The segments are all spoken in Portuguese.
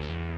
you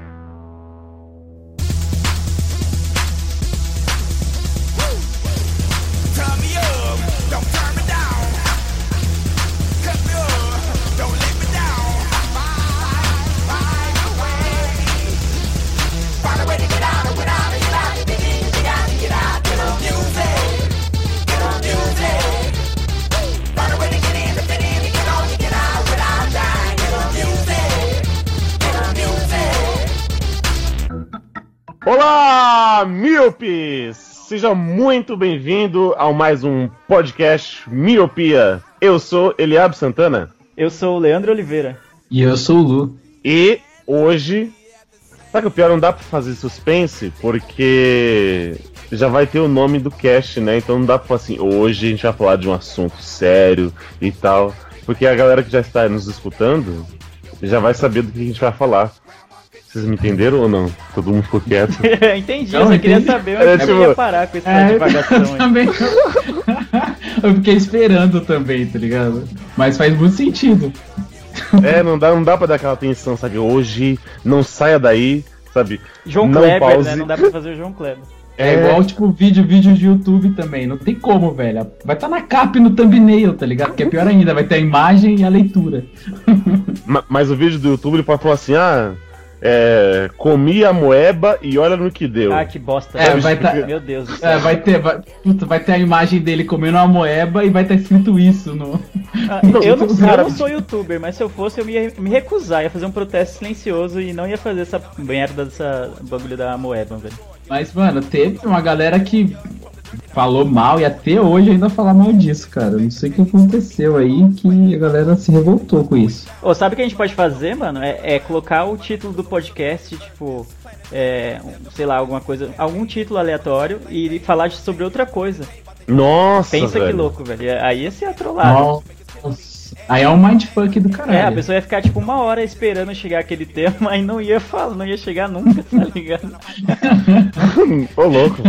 míopes! Seja muito bem-vindo ao mais um podcast Miopia. Eu sou Eliab Santana. Eu sou o Leandro Oliveira. E eu sou o Lu. E hoje. Sabe que o pior não dá pra fazer suspense? Porque já vai ter o nome do cast, né? Então não dá pra falar assim, hoje a gente vai falar de um assunto sério e tal. Porque a galera que já está nos escutando já vai saber do que a gente vai falar. Vocês me entenderam ou não? Todo mundo ficou quieto. entendi, não, eu só entendi. queria saber onde é, tipo... eu ia parar com esse é, divagação também. eu fiquei esperando também, tá ligado? Mas faz muito sentido. É, não dá, não dá pra dar aquela atenção, sabe? Hoje, não saia daí, sabe? João não Kleber, né? pause. né? Não dá pra fazer o João Kleber. É, é igual, tipo, vídeo, vídeo de YouTube também. Não tem como, velho. Vai estar tá na capa e no thumbnail, tá ligado? Que é pior ainda, vai ter a imagem e a leitura. mas, mas o vídeo do YouTube ele pode falar assim, ah é, comi a moeba e olha no que deu. Ah, que bosta. É, vai tá, Meu Deus do céu. É, vai ter, vai, puta, vai ter a imagem dele comendo uma moeba e vai estar tá escrito isso no. Ah, eu, não, eu não sou youtuber, mas se eu fosse, eu ia me recusar, ia fazer um protesto silencioso e não ia fazer essa merda dessa bagulho da moeba, velho. Mas, mano, teve uma galera que falou mal e até hoje ainda falar mal disso, cara. Não sei o que aconteceu aí que a galera se revoltou com isso. Ô, sabe o que a gente pode fazer, mano? É, é colocar o título do podcast, tipo, é, sei lá, alguma coisa, algum título aleatório e falar sobre outra coisa. Nossa! Pensa velho. que louco, velho. Aí ia ser atrolado. Nossa. Aí é um mindfuck do caralho. É, a pessoa ia ficar tipo uma hora esperando chegar aquele tema e não ia falar, não ia chegar nunca, tá ligado? Ô louco.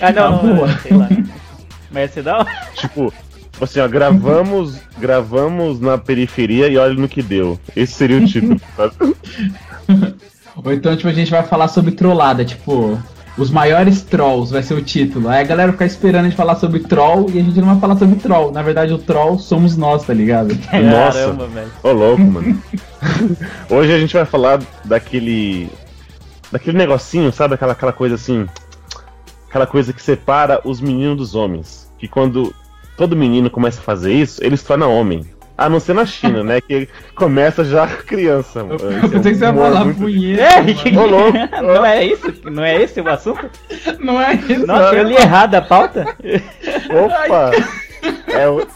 Ah, não, não, não, sei lá. Mas ia ser da hora. Tipo, assim, ó, gravamos, gravamos na periferia e olha no que deu. Esse seria o título, sabe? Ou então, tipo, a gente vai falar sobre trollada, tipo, os maiores trolls vai ser o título. Aí a galera ficar esperando a gente falar sobre troll e a gente não vai falar sobre troll. Na verdade, o troll somos nós, tá ligado? Nossa, Caramba, velho. Ô louco, mano. Hoje a gente vai falar daquele. Daquele negocinho, sabe? Aquela, aquela coisa assim aquela coisa que separa os meninos dos homens. Que quando todo menino começa a fazer isso, ele se torna homem. A não ser na China, né? Que começa já criança. Eu, eu pensei que você ia falar muito... punheta. É, não é isso? Não é esse o assunto? Não é isso. Nossa, eu li errado a pauta? Opa! É o...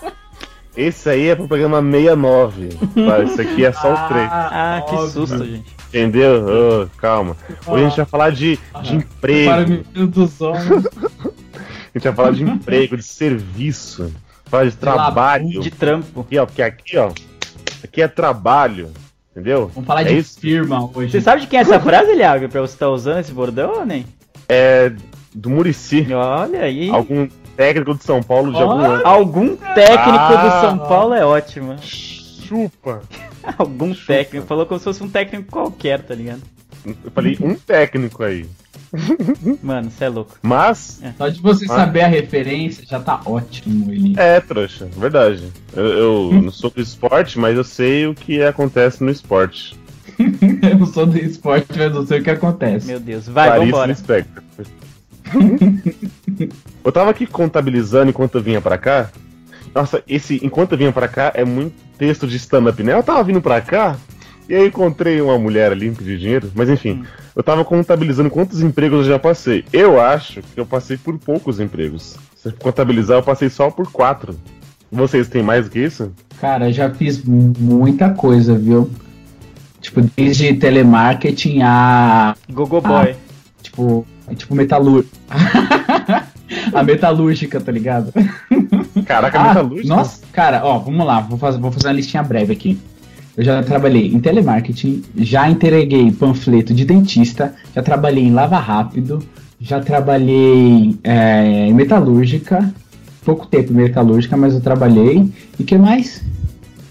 Esse aí é pro programa 69. Tá? Esse aqui é só o 3. Ah, ah que susto, gente. Entendeu? Oh, calma. Hoje a gente vai falar de, de emprego. Para dos homens. a gente vai falar de emprego, de serviço. Falar de trabalho. De trampo. Aqui, ó, porque aqui, ó. Aqui é trabalho. Entendeu? Vamos falar é de isso? firma hoje. Você sabe de quem é essa frase, Liago? Pra você estar tá usando esse bordão ou nem? É do Murici. Olha aí. Algum técnico de São Paulo de algum ano. Algum técnico ah, do São Paulo é ótimo. Chupa. Algum Chupa. técnico. Falou como se fosse um técnico qualquer, tá ligado? Eu falei um técnico aí. Mano, você é louco. Mas. É. Só de você mas... saber a referência já tá ótimo, ele. É, trouxa, verdade. Eu, eu não sou do esporte, mas eu sei o que acontece no esporte. eu não sou do esporte, mas eu sei o que acontece. Meu Deus, vai, Clarice vambora. Eu tava aqui contabilizando enquanto eu vinha pra cá. Nossa, esse enquanto eu vinha pra cá é muito texto de stand-up, né? Eu tava vindo pra cá e aí encontrei uma mulher ali de dinheiro, mas enfim, hum. eu tava contabilizando quantos empregos eu já passei. Eu acho que eu passei por poucos empregos. Se contabilizar, eu passei só por quatro. Vocês têm mais do que isso? Cara, eu já fiz muita coisa, viu? Tipo, desde telemarketing a. Gogo Boy. A, tipo, metalur. a metalúrgica, tá ligado? Caraca, ah, metalúrgica? Nossa, cara, ó, vamos lá, vou fazer, vou fazer uma listinha breve aqui. Eu já trabalhei em telemarketing, já entreguei panfleto de dentista, já trabalhei em lava rápido, já trabalhei é, em metalúrgica, pouco tempo em metalúrgica, mas eu trabalhei. E que mais?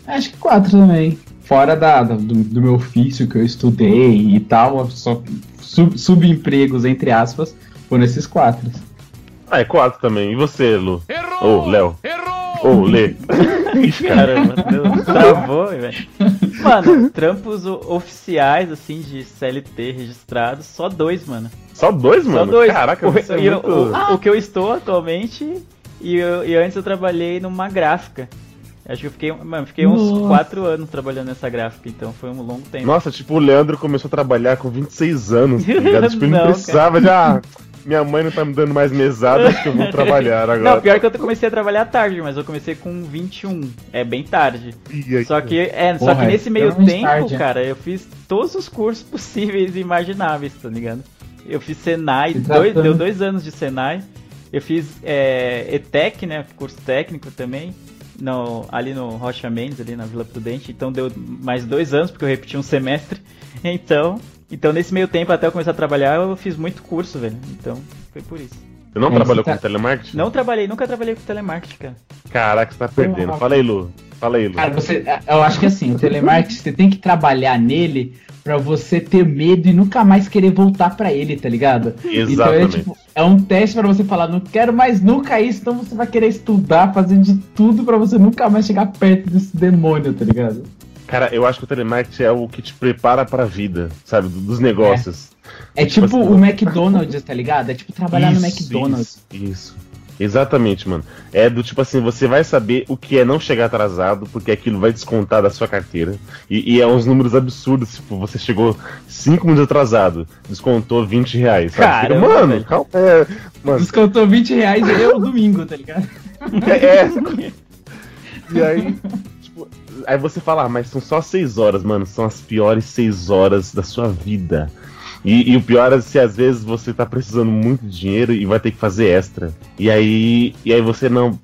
Acho que quatro também. fora da, do, do meu ofício que eu estudei e tal, só sub, subempregos, entre aspas, foram esses quatro. Ah, é quatro também. E você, Lu? Ô, oh, Léo. Ô, oh, Lê. Caramba, Deus, travou, velho. Mano, trampos oficiais, assim, de CLT registrados, só dois, mano. Só dois, mano? Só dois. Caraca, o, você é muito... o, o, que eu estou atualmente e, eu, e antes eu trabalhei numa gráfica. Acho que eu fiquei, mano, fiquei uns Nossa. 4 anos trabalhando nessa gráfica, então foi um longo tempo. Nossa, tipo, o Leandro começou a trabalhar com 26 anos, tá ligado? tipo, ele não, não precisava cara. de. Ah, minha mãe não tá me dando mais mesada, acho que eu vou trabalhar agora. Não, pior que eu comecei a trabalhar tarde, mas eu comecei com 21. É bem tarde. Aí, só que, é, Porra, só que nesse meio tempo, tarde, cara, eu fiz todos os cursos possíveis e imagináveis, tá ligado? Eu fiz Senai, dois, deu dois anos de Senai. Eu fiz é, ETEC, né? Curso técnico também no, ali no Rocha Mendes, ali na Vila Prudente. Então deu mais dois anos, porque eu repeti um semestre. Então, então nesse meio tempo, até eu começar a trabalhar, eu fiz muito curso, velho. Então, foi por isso. Você não é, trabalhou tá... com telemarketing? Não trabalhei, nunca trabalhei com telemarketing, cara. Caraca, você tá perdendo. Fala aí, Lu. Fala aí, Lu. Cara, você, eu acho que assim, o telemarketing, você tem que trabalhar nele para você ter medo e nunca mais querer voltar para ele, tá ligado? Exatamente. Então é, tipo, é um teste para você falar, não quero mais nunca isso, então você vai querer estudar, fazer de tudo para você nunca mais chegar perto desse demônio, tá ligado? Cara, eu acho que o telemarketing é o que te prepara pra vida, sabe? Dos negócios. É, é tipo, tipo assim, o McDonald's, tá ligado? É tipo trabalhar isso, no McDonald's. Isso, isso. Exatamente, mano. É do tipo assim, você vai saber o que é não chegar atrasado, porque aquilo vai descontar da sua carteira. E, e é uns números absurdos, tipo, você chegou 5 minutos atrasado, descontou 20 reais. Cara, mano, calma. É, mano. Descontou 20 reais e é o domingo, tá ligado? É. é. E aí, tipo, aí você fala, ah, mas são só 6 horas, mano. São as piores 6 horas da sua vida. E, e, o pior é se às vezes você tá precisando muito de dinheiro e vai ter que fazer extra. E aí, e aí você não.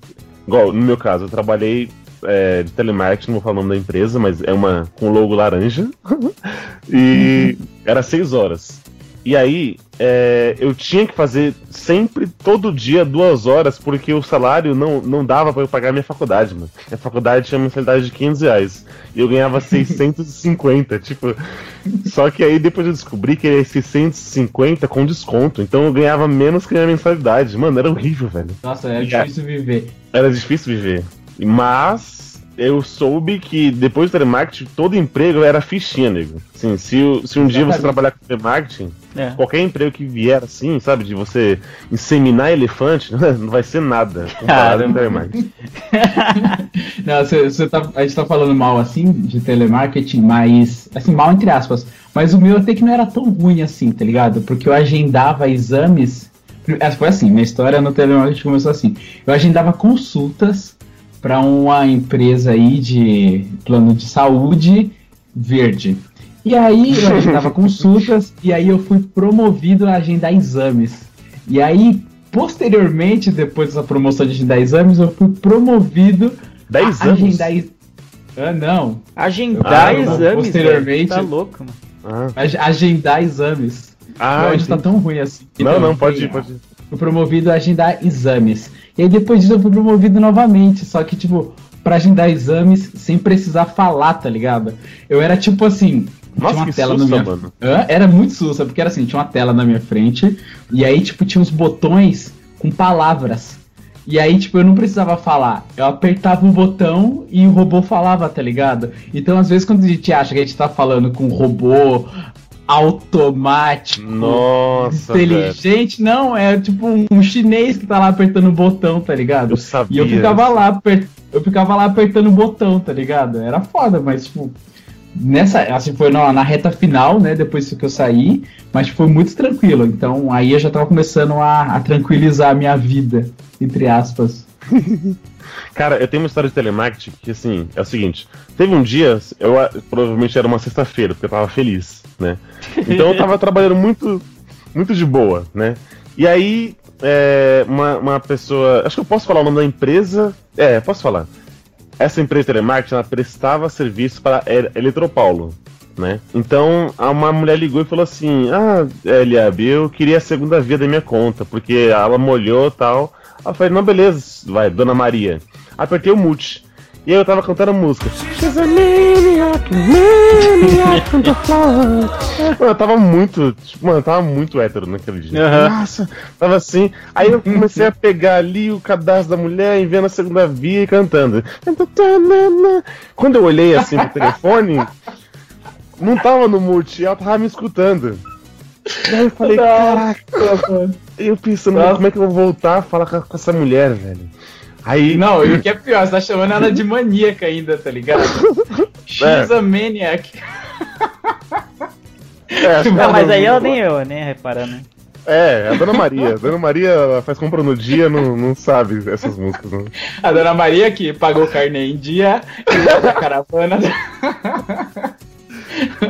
Igual, no meu caso, eu trabalhei é, de telemarketing, não vou falar o nome da empresa, mas é uma com logo laranja. e era seis horas. E aí, é, eu tinha que fazer sempre, todo dia, duas horas, porque o salário não, não dava para eu pagar minha faculdade, mano. Minha faculdade tinha mensalidade de 500 reais. E eu ganhava 650, tipo. Só que aí depois eu descobri que era 650 com desconto. Então eu ganhava menos que a minha mensalidade. Mano, era horrível, velho. Nossa, era difícil viver. Era difícil viver. Mas eu soube que depois do telemarketing, todo emprego era fichinha, nego. Assim, se, se um dia você trabalhar com telemarketing, é. qualquer emprego que vier assim, sabe, de você inseminar elefante, não vai ser nada comparado com telemarketing. não, você, você tá, a gente tá falando mal assim de telemarketing, mas, assim, mal entre aspas. Mas o meu até que não era tão ruim assim, tá ligado? Porque eu agendava exames. Foi assim, minha história no telemarketing começou assim. Eu agendava consultas para uma empresa aí de plano de saúde verde. E aí eu agendava consultas e aí eu fui promovido a agendar exames. E aí, posteriormente, depois dessa promoção de agendar exames, eu fui promovido a agendar exames. Ah, não. Agendar ah, exames? Posteriormente. Tá louco, mano. Ah. Agendar exames. Ah, não, a gente tá tão ruim assim. Não, não, não pode ir, pode ir. Fui promovido a agendar exames. E aí depois disso eu fui promovido novamente, só que, tipo, pra agendar exames sem precisar falar, tá ligado? Eu era tipo assim. Nossa, tinha uma tela sussa, na minha... mano. Era muito sussa, porque era assim, tinha uma tela na minha frente, e aí, tipo, tinha uns botões com palavras. E aí, tipo, eu não precisava falar. Eu apertava um botão e o robô falava, tá ligado? Então, às vezes, quando a gente acha que a gente tá falando com um robô automático, Nossa, inteligente, velho. não, é tipo um chinês que tá lá apertando o botão, tá ligado? Eu sabia. E eu ficava lá, aper... eu ficava lá apertando o botão, tá ligado? Era foda, mas tipo, nessa, assim, foi na, na, reta final, né, depois que eu saí, mas foi muito tranquilo. Então aí eu já tava começando a, a tranquilizar a minha vida, entre aspas. Cara, eu tenho uma história de telemarketing que, assim, é o seguinte: teve um dia, eu provavelmente era uma sexta-feira, porque eu tava feliz, né? Então eu tava trabalhando muito, muito de boa, né? E aí, é, uma, uma pessoa. Acho que eu posso falar o nome da empresa. É, posso falar. Essa empresa de telemarketing, ela prestava serviço para Eletropaulo, né? Então, uma mulher ligou e falou assim: Ah, Eliab, eu queria a segunda via da minha conta, porque ela molhou tal. Aí eu falei, não, beleza, vai, Dona Maria. Apertei o mute. E aí eu tava cantando a música. She's a maniac, maniac on the floor. Mano, eu tava muito. Tipo, mano, eu tava muito hétero naquele dia. Uhum. Nossa, tava assim. Aí eu comecei a pegar ali o cadastro da mulher e vendo a segunda via e cantando. Quando eu olhei assim pro telefone, não tava no mute, ela tava me escutando. Daí eu falei, caraca, mano. Eu pensando, Nossa. como é que eu vou voltar a falar com essa mulher, velho? Aí... Não, e o que é pior, você tá chamando ela de maníaca ainda, tá ligado? She's é. a maniac. É, não, mas aí ela nem eu, né? Reparando. É, a Dona Maria. A Dona Maria faz compra no dia, não, não sabe essas músicas. Não. A Dona Maria que pagou carne em dia e a caravana.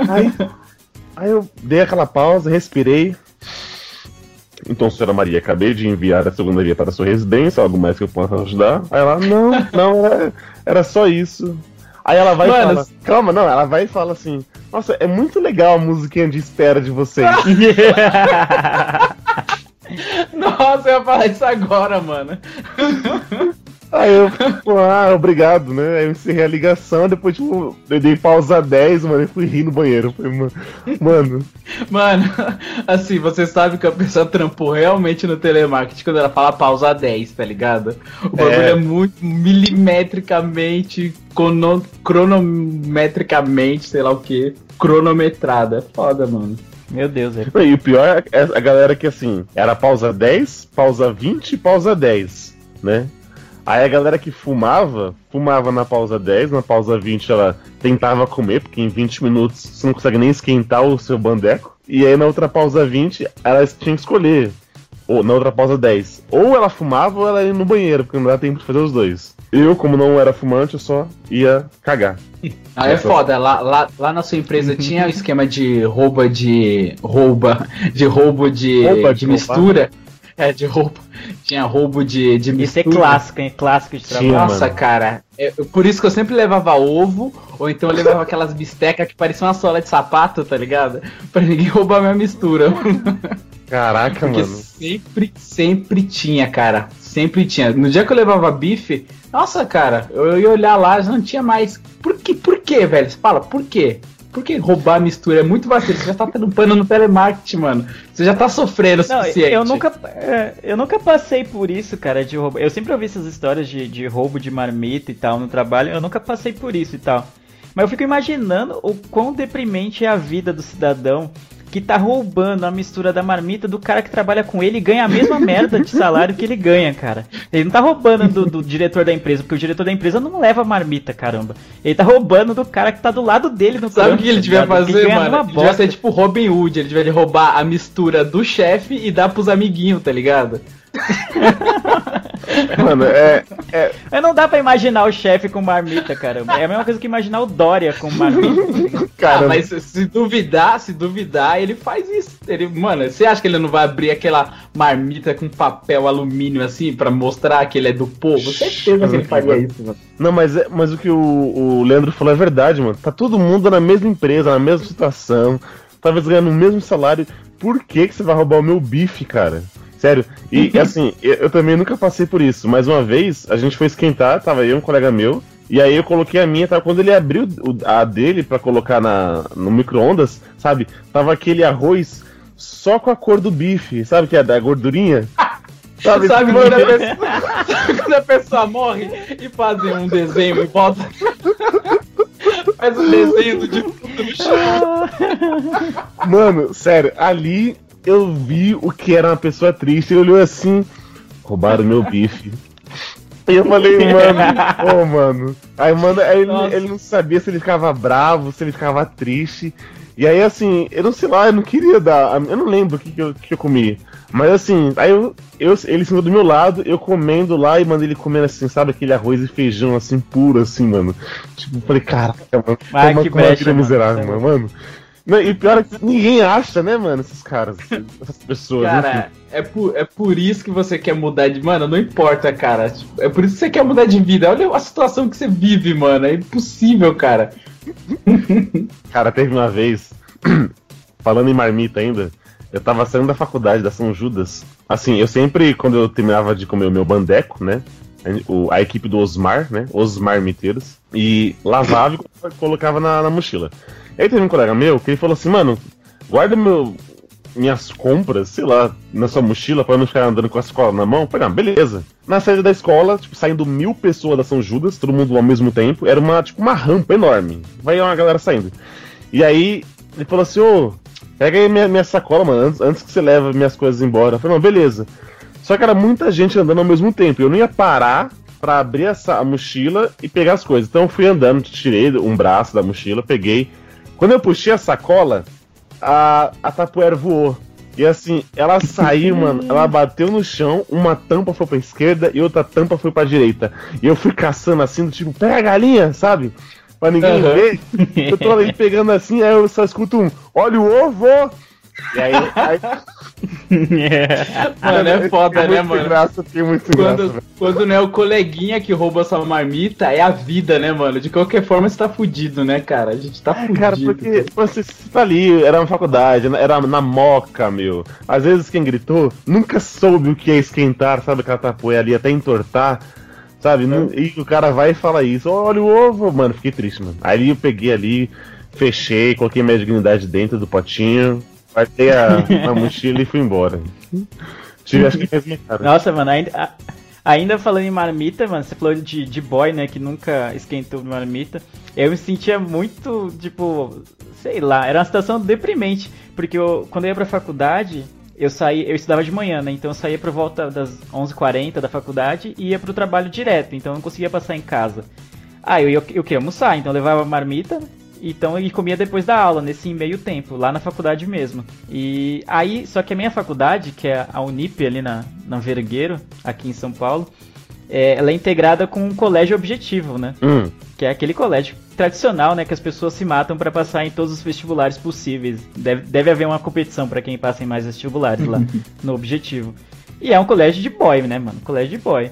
Aí, aí eu dei aquela pausa, respirei. Então, senhora Maria, acabei de enviar a segunda via para a sua residência, algo mais que eu possa ajudar? Aí ela, não, não, era, era só isso. Aí ela vai Mano, e fala, calma, não, ela vai e fala assim, nossa, é muito legal a musiquinha de espera de vocês. nossa, eu ia falar isso agora, mano. Aí eu, tipo, ah, obrigado, né? Aí eu encerrei a ligação, depois, tipo, eu dei pausa 10, mano, e fui rir no banheiro. Falei, mano. Mano, assim, você sabe que a pessoa trampou realmente no telemarketing quando ela fala pausa 10, tá ligado? O bagulho é, é muito milimetricamente, cronometricamente, sei lá o que, cronometrada. É foda, mano. Meu Deus, é. E o pior é a galera que assim, era pausa 10, pausa 20 e pausa 10, né? Aí a galera que fumava, fumava na pausa 10, na pausa 20 ela tentava comer, porque em 20 minutos você não consegue nem esquentar o seu bandeco. E aí na outra pausa 20, ela tinha que escolher. Ou na outra pausa 10. Ou ela fumava ou ela ia no banheiro, porque não dá tempo de fazer os dois. Eu, como não era fumante, eu só ia cagar. Ah, é foda. Lá, lá, lá na sua empresa tinha o esquema de rouba de. rouba. De roubo de, rouba de, de mistura. É, de roubo. Tinha roubo de, de mistura. Isso é clássico, hein? Clássico de trabalho. Nossa, mano. cara. É, por isso que eu sempre levava ovo, ou então eu levava aquelas bistecas que pareciam uma sola de sapato, tá ligado? Pra ninguém roubar minha mistura. Caraca, Porque mano. Sempre, sempre tinha, cara. Sempre tinha. No dia que eu levava bife, nossa, cara, eu ia olhar lá, já não tinha mais. Por que, por quê, velho? Você fala, por quê? Por que roubar a mistura? É muito vacilo. Você já tá tendo pano no telemarketing, mano. Você já tá sofrendo o não, suficiente. Eu nunca, é, eu nunca passei por isso, cara, de roubo. Eu sempre ouvi essas histórias de, de roubo de marmita e tal no trabalho. Eu nunca passei por isso e tal. Mas eu fico imaginando o quão deprimente é a vida do cidadão que tá roubando a mistura da marmita do cara que trabalha com ele e ganha a mesma merda de salário que ele ganha, cara. Ele não tá roubando do, do, diretor da empresa, porque o diretor da empresa não leva marmita, caramba. Ele tá roubando do cara que tá do lado dele no Sabe o que ele devia fazer, mano? Ele devia ser tipo Robin Hood, ele devia roubar a mistura do chefe e dar pros amiguinhos, tá ligado? Mano, é, é. é não dá pra imaginar o chefe com marmita, caramba. É a mesma coisa que imaginar o Dória com marmita. Cara, ah, mas se duvidar, se duvidar, ele faz isso. Ele, mano, você acha que ele não vai abrir aquela marmita com papel alumínio assim pra mostrar que ele é do povo? Certeza que ele faria isso, mano. Não, mas, é, mas o que o, o Leandro falou é verdade, mano. Tá todo mundo na mesma empresa, na mesma situação, talvez ganhando o mesmo salário. Por que, que você vai roubar o meu bife, cara? Sério. E assim, eu, também nunca passei por isso. Mas uma vez a gente foi esquentar, tava eu e um colega meu. E aí eu coloquei a minha, tava, quando ele abriu a dele para colocar na, no micro-ondas, sabe? Tava aquele arroz só com a cor do bife, sabe? Que é da gordurinha. Sabe, sabe quando, a pessoa, quando a pessoa morre e fazem um desenho e bota. Faz um desenho do defunto no chão. Mano, sério, ali eu vi o que era uma pessoa triste. Ele olhou assim: roubaram meu bife. E eu falei, mano, ô oh, mano. Aí, mano, aí ele, ele, não sabia se ele ficava bravo, se ele ficava triste. E aí, assim, eu não sei lá, eu não queria dar. Eu não lembro o que, que, eu, que eu comi. Mas assim, aí eu, eu, ele sentou do meu lado, eu comendo lá e mandei ele comendo assim, sabe, aquele arroz e feijão assim, puro, assim, mano. Tipo, falei, caraca, mano. Ai, que brecha, miserável, mano. mano. Não, e pior é que ninguém acha, né, mano, esses caras, essas pessoas. Cara, é por, é por isso que você quer mudar de. Mano, não importa, cara. É por isso que você quer mudar de vida. Olha a situação que você vive, mano. É impossível, cara. cara, teve uma vez, falando em marmita ainda, eu tava saindo da faculdade da São Judas. Assim, eu sempre, quando eu terminava de comer o meu bandeco, né? a, a equipe do Osmar, né? Osmar Miteiros, e lavava e colocava na, na mochila. Aí teve um colega meu que ele falou assim, mano, guarda meu, minhas compras, sei lá, na sua mochila para não ficar andando com a escola na mão. Falei, ah, beleza. Na saída da escola, tipo, saindo mil pessoas da São Judas, todo mundo ao mesmo tempo, era uma, tipo, uma rampa enorme. Vai uma galera saindo. E aí, ele falou assim, ô, pega aí minha, minha sacola, mano, antes, antes que você leve minhas coisas embora. Falei, não, beleza. Só que era muita gente andando ao mesmo tempo. Eu não ia parar para abrir essa, a mochila e pegar as coisas. Então eu fui andando, tirei um braço da mochila, peguei. Quando eu puxei a sacola, a, a tapoeira voou. E assim, ela saiu, mano, ela bateu no chão, uma tampa foi pra esquerda e outra tampa foi pra direita. E eu fui caçando assim, do tipo, pega a galinha, sabe? Pra ninguém uhum. ver. Eu tô ali pegando assim, aí eu só escuto um, olha o ovo! E aí. aí... É. Mano, é foda, né, mano? Graça, tem muito quando, graça. Quando não é o coleguinha que rouba sua marmita, é a vida, né, mano? De qualquer forma, você tá fudido, né, cara? A gente tá é, fudido. Cara, porque você, você tá ali, era uma faculdade, era na moca, meu. Às vezes quem gritou nunca soube o que é esquentar, sabe? Aquela tapoeira ali até entortar. Sabe? É. E o cara vai e fala isso. Olha o ovo, mano. Fiquei triste, mano. Aí eu peguei ali, fechei, coloquei minha dignidade dentro do potinho, Guardei a, a mochila e fui embora. Tive, acho que Nossa, mano, ainda, ainda falando em marmita, mano, você falou de, de boy, né, que nunca esquentou marmita. Eu me sentia muito, tipo, sei lá, era uma situação deprimente, porque eu, quando eu ia pra faculdade, eu saí, eu estudava de manhã, né? Então eu saía por volta das 11h40 da faculdade e ia pro trabalho direto, então eu não conseguia passar em casa. Ah, eu, eu, eu queria almoçar, então eu levava marmita, então ele comia depois da aula, nesse meio tempo, lá na faculdade mesmo. E aí, só que a minha faculdade, que é a Unip ali na, na Vergueiro, aqui em São Paulo, é, ela é integrada com um colégio objetivo, né? Hum. Que é aquele colégio tradicional, né? Que as pessoas se matam para passar em todos os vestibulares possíveis. Deve, deve haver uma competição para quem passa em mais vestibulares lá no objetivo. E é um colégio de boy, né, mano? Colégio de boy.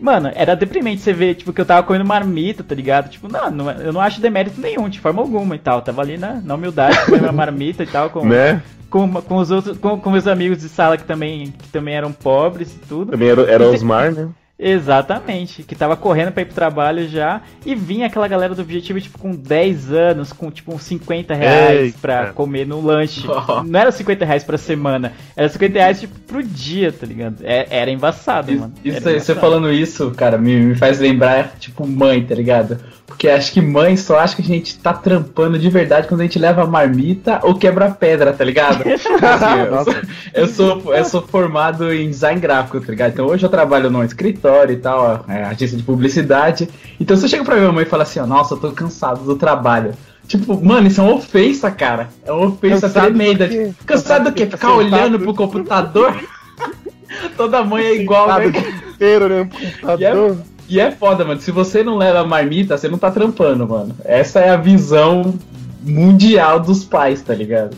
Mano, era deprimente você ver, tipo, que eu tava comendo marmita, tá ligado? Tipo, não, não eu não acho demérito nenhum, de forma alguma e tal. Tava ali na, na humildade, comendo uma marmita e tal, com, né? com, com os outros, com, com meus amigos de sala que também, que também eram pobres e tudo. Também era, era Osmar, né? Exatamente, que tava correndo para ir pro trabalho já e vinha aquela galera do objetivo, tipo, com 10 anos, com tipo uns 50 reais Eita. pra comer no lanche. Oh. Não era 50 reais pra semana, era 50 reais tipo pro dia, tá ligado? É, era embaçado, isso, mano. Isso, você falando isso, cara, me, me faz lembrar, tipo, mãe, tá ligado? Porque acho que mãe só acha que a gente tá trampando de verdade quando a gente leva marmita ou quebra pedra, tá ligado? assim, eu, sou, eu, sou, eu sou formado em design gráfico, tá ligado? Então hoje eu trabalho num escritório e tal, é, agência de publicidade. Então se eu chego pra minha mãe e falo assim, ó, nossa, eu tô cansado do trabalho. Tipo, mano, isso é uma ofensa, cara. É uma ofensa cansado tremenda. Tipo, cansado do quê? Ficar olhando pro computador? Toda mãe é igual, né? inteiro, né? Computador. E é foda, mano. Se você não leva marmita, você não tá trampando, mano. Essa é a visão mundial dos pais, tá ligado?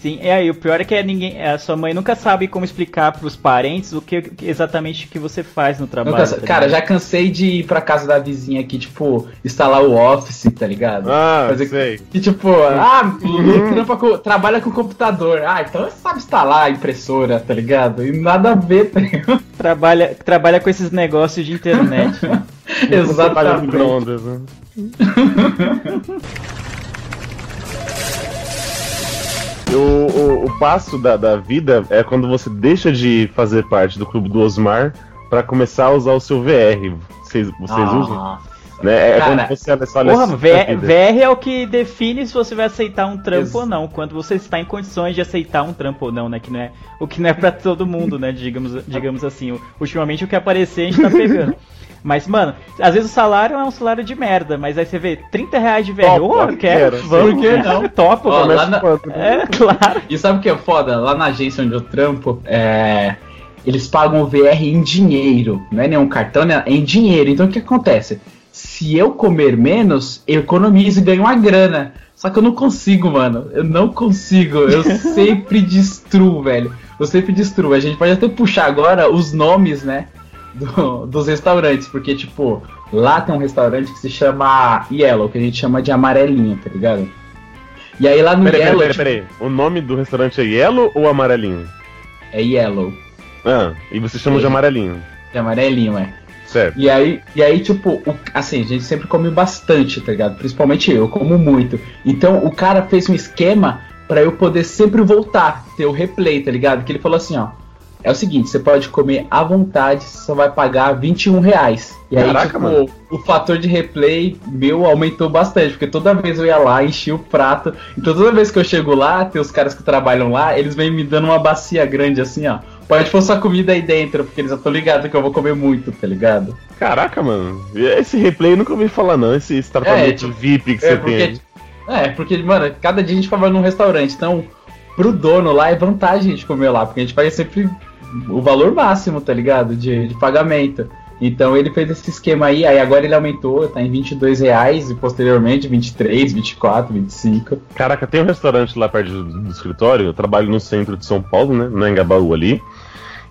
Sim, é aí, o pior é que é ninguém, a sua mãe nunca sabe como explicar pros parentes o que exatamente que você faz no trabalho. Tá cara, já cansei de ir pra casa da vizinha aqui, tipo, instalar o Office, tá ligado? Ah, Fazer sei. E tipo, ah, uhum. com, trabalha com computador. Ah, então você sabe instalar a impressora, tá ligado? E nada a ver, tá ligado? Trabalha, trabalha com esses negócios de internet. Exatamente. Microondas, né? O, o, o passo da, da vida é quando você deixa de fazer parte do clube do Osmar para começar a usar o seu VR. Vocês, vocês ah. usam? Né? É Cara, quando você olha, porra, VR, VR, é o que define se você vai aceitar um trampo ou não. Quando você está em condições de aceitar um trampo ou não, né? Que não é, o que não é pra todo mundo, né? Digamos, digamos assim. Ultimamente o que aparecer a gente tá pegando. Mas, mano, às vezes o salário é um salário de merda, mas aí você vê 30 reais de velho. Ô, oh, quero, vamos. Por que não? Topa, Ó, lá na... É, claro. E sabe o que é foda? Lá na agência onde eu trampo, é... eles pagam o VR em dinheiro. Não é nenhum cartão, é em dinheiro. Então o que acontece? Se eu comer menos, eu economizo e ganho uma grana. Só que eu não consigo, mano. Eu não consigo. Eu sempre destruo, velho. Eu sempre destruo. A gente pode até puxar agora os nomes, né? Do, dos restaurantes, porque, tipo, lá tem um restaurante que se chama Yellow, que a gente chama de amarelinho, tá ligado? E aí lá no peraí, Yellow. Peraí, peraí, tipo... O nome do restaurante é Yellow ou amarelinho? É Yellow. Ah, e você chama é. de amarelinho? De amarelinho, é. Certo. E aí, e aí tipo, o, assim, a gente sempre come bastante, tá ligado? Principalmente eu, eu como muito. Então o cara fez um esquema para eu poder sempre voltar, ter o replay, tá ligado? Que ele falou assim, ó. É o seguinte, você pode comer à vontade, você só vai pagar 21 reais. E aí, Caraca, tipo, mano. o fator de replay meu aumentou bastante, porque toda vez eu ia lá, enchia o prato. Então toda vez que eu chego lá, tem os caras que trabalham lá, eles vêm me dando uma bacia grande assim, ó. Pode pôr sua comida aí dentro, porque eles já estão ligados que eu vou comer muito, tá ligado? Caraca, mano. Esse replay eu nunca ouvi falar, não. Esse, esse tratamento é, tipo, VIP que é, você porque, tem. É, porque, mano, cada dia a gente vai num restaurante, então pro dono lá é vantagem de comer lá, porque a gente paga sempre o valor máximo, tá ligado? De, de pagamento. Então ele fez esse esquema aí, aí agora ele aumentou, tá em 22 reais e posteriormente 23, 24, 25. Caraca, tem um restaurante lá perto do, do escritório, eu trabalho no centro de São Paulo, né, no Engabaú ali,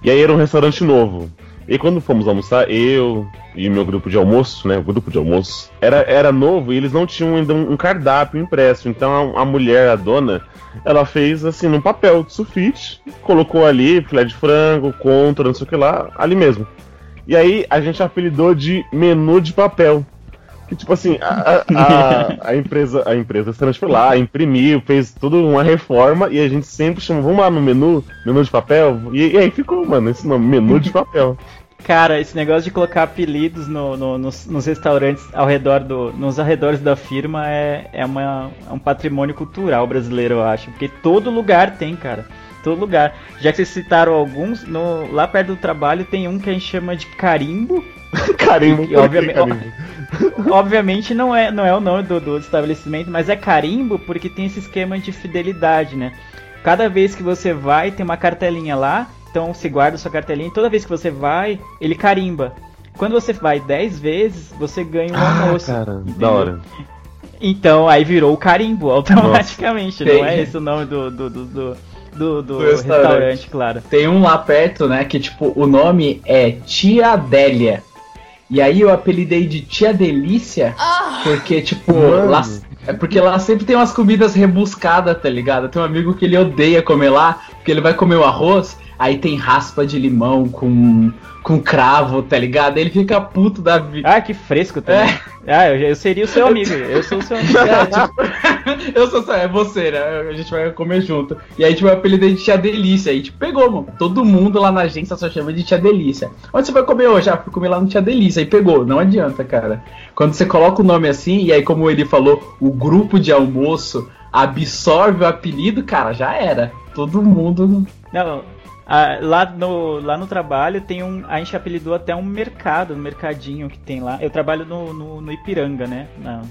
e aí era um restaurante novo. E quando fomos almoçar, eu e o meu grupo de almoço, né, o grupo de almoço, era, era novo e eles não tinham ainda um, cardápio impresso, então a, a mulher, a dona, ela fez assim num papel de sulfite, colocou ali filé de frango, contra, não sei o que lá, ali mesmo. E aí a gente apelidou de menu de papel. Que tipo assim, a, a, a empresa, a empresa foi lá, imprimiu, fez toda uma reforma e a gente sempre chamou, vamos lá no menu, menu de papel. E, e aí ficou, mano, esse nome, menu de papel. Cara, esse negócio de colocar apelidos no, no, nos, nos, restaurantes ao redor do, nos arredores da firma é, é, uma, é um patrimônio cultural brasileiro, eu acho. Porque todo lugar tem, cara. Todo lugar. Já que vocês citaram alguns, no, lá perto do trabalho tem um que a gente chama de carimbo. carimbo, e, obviamente, carimbo? obviamente não é, não é o nome do, do estabelecimento, mas é carimbo porque tem esse esquema de fidelidade, né? Cada vez que você vai, tem uma cartelinha lá então você guarda sua cartelinha e toda vez que você vai, ele carimba. Quando você vai 10 vezes, você ganha um ah, almoço. Cara, da hora. Então aí virou o carimbo automaticamente. Nossa, não é esse o nome do, do, do, do do, do, restaurante. restaurante. claro. Tem um lá perto, né, que tipo, o nome é Tia Adélia. E aí eu apelidei de Tia Delícia, ah, porque, tipo, lá, é porque lá sempre tem umas comidas rebuscadas, tá ligado? Tem um amigo que ele odeia comer lá, porque ele vai comer o arroz, aí tem raspa de limão com, com cravo, tá ligado? Ele fica puto da vida. Ah, que fresco também. É. Ah, eu, eu, seria o seu amigo. Eu sou o seu amigo. É, tipo, eu sou é você, né? A gente vai comer junto. E aí, tipo, o apelido de Tia Delícia. Aí, tipo, pegou, mano. Todo mundo lá na agência só chama de Tia Delícia. Onde você vai comer hoje? Ah, fui comer lá no Tia Delícia. Aí pegou. Não adianta, cara. Quando você coloca o nome assim, e aí, como ele falou, o grupo de almoço absorve o apelido, cara, já era. Todo mundo. Não, ah, lá, no, lá no trabalho tem um. A gente apelidou até um mercado, um mercadinho que tem lá. Eu trabalho no, no, no Ipiranga, né? Na,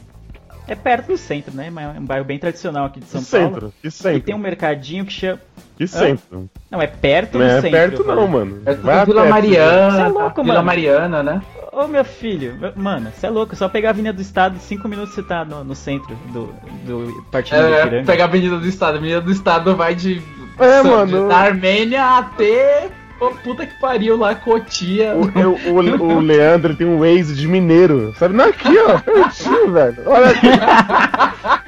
é perto do centro, né? É um bairro bem tradicional aqui de São que Paulo. Centro, que centro. E tem um mercadinho que chama. Que centro? Não, é perto do é centro. Não é perto não, mano. É Vai Vila perto, Mariana. Você é louco, Vila mano. Mariana, né? Ô meu filho, mano, você é louco, só pegar a Avenida do Estado, cinco minutos você tá no, no centro do, do partido é, do Ipiranga. Pegar a Avenida do Estado, a Avenida do Estado vai de é, mano. Da Armênia até. Pô, puta que pariu lá, Cotia. O, eu, o, o Leandro tem um Waze de mineiro. Sabe? Não, aqui, ó. Pertinho, velho. Olha aqui.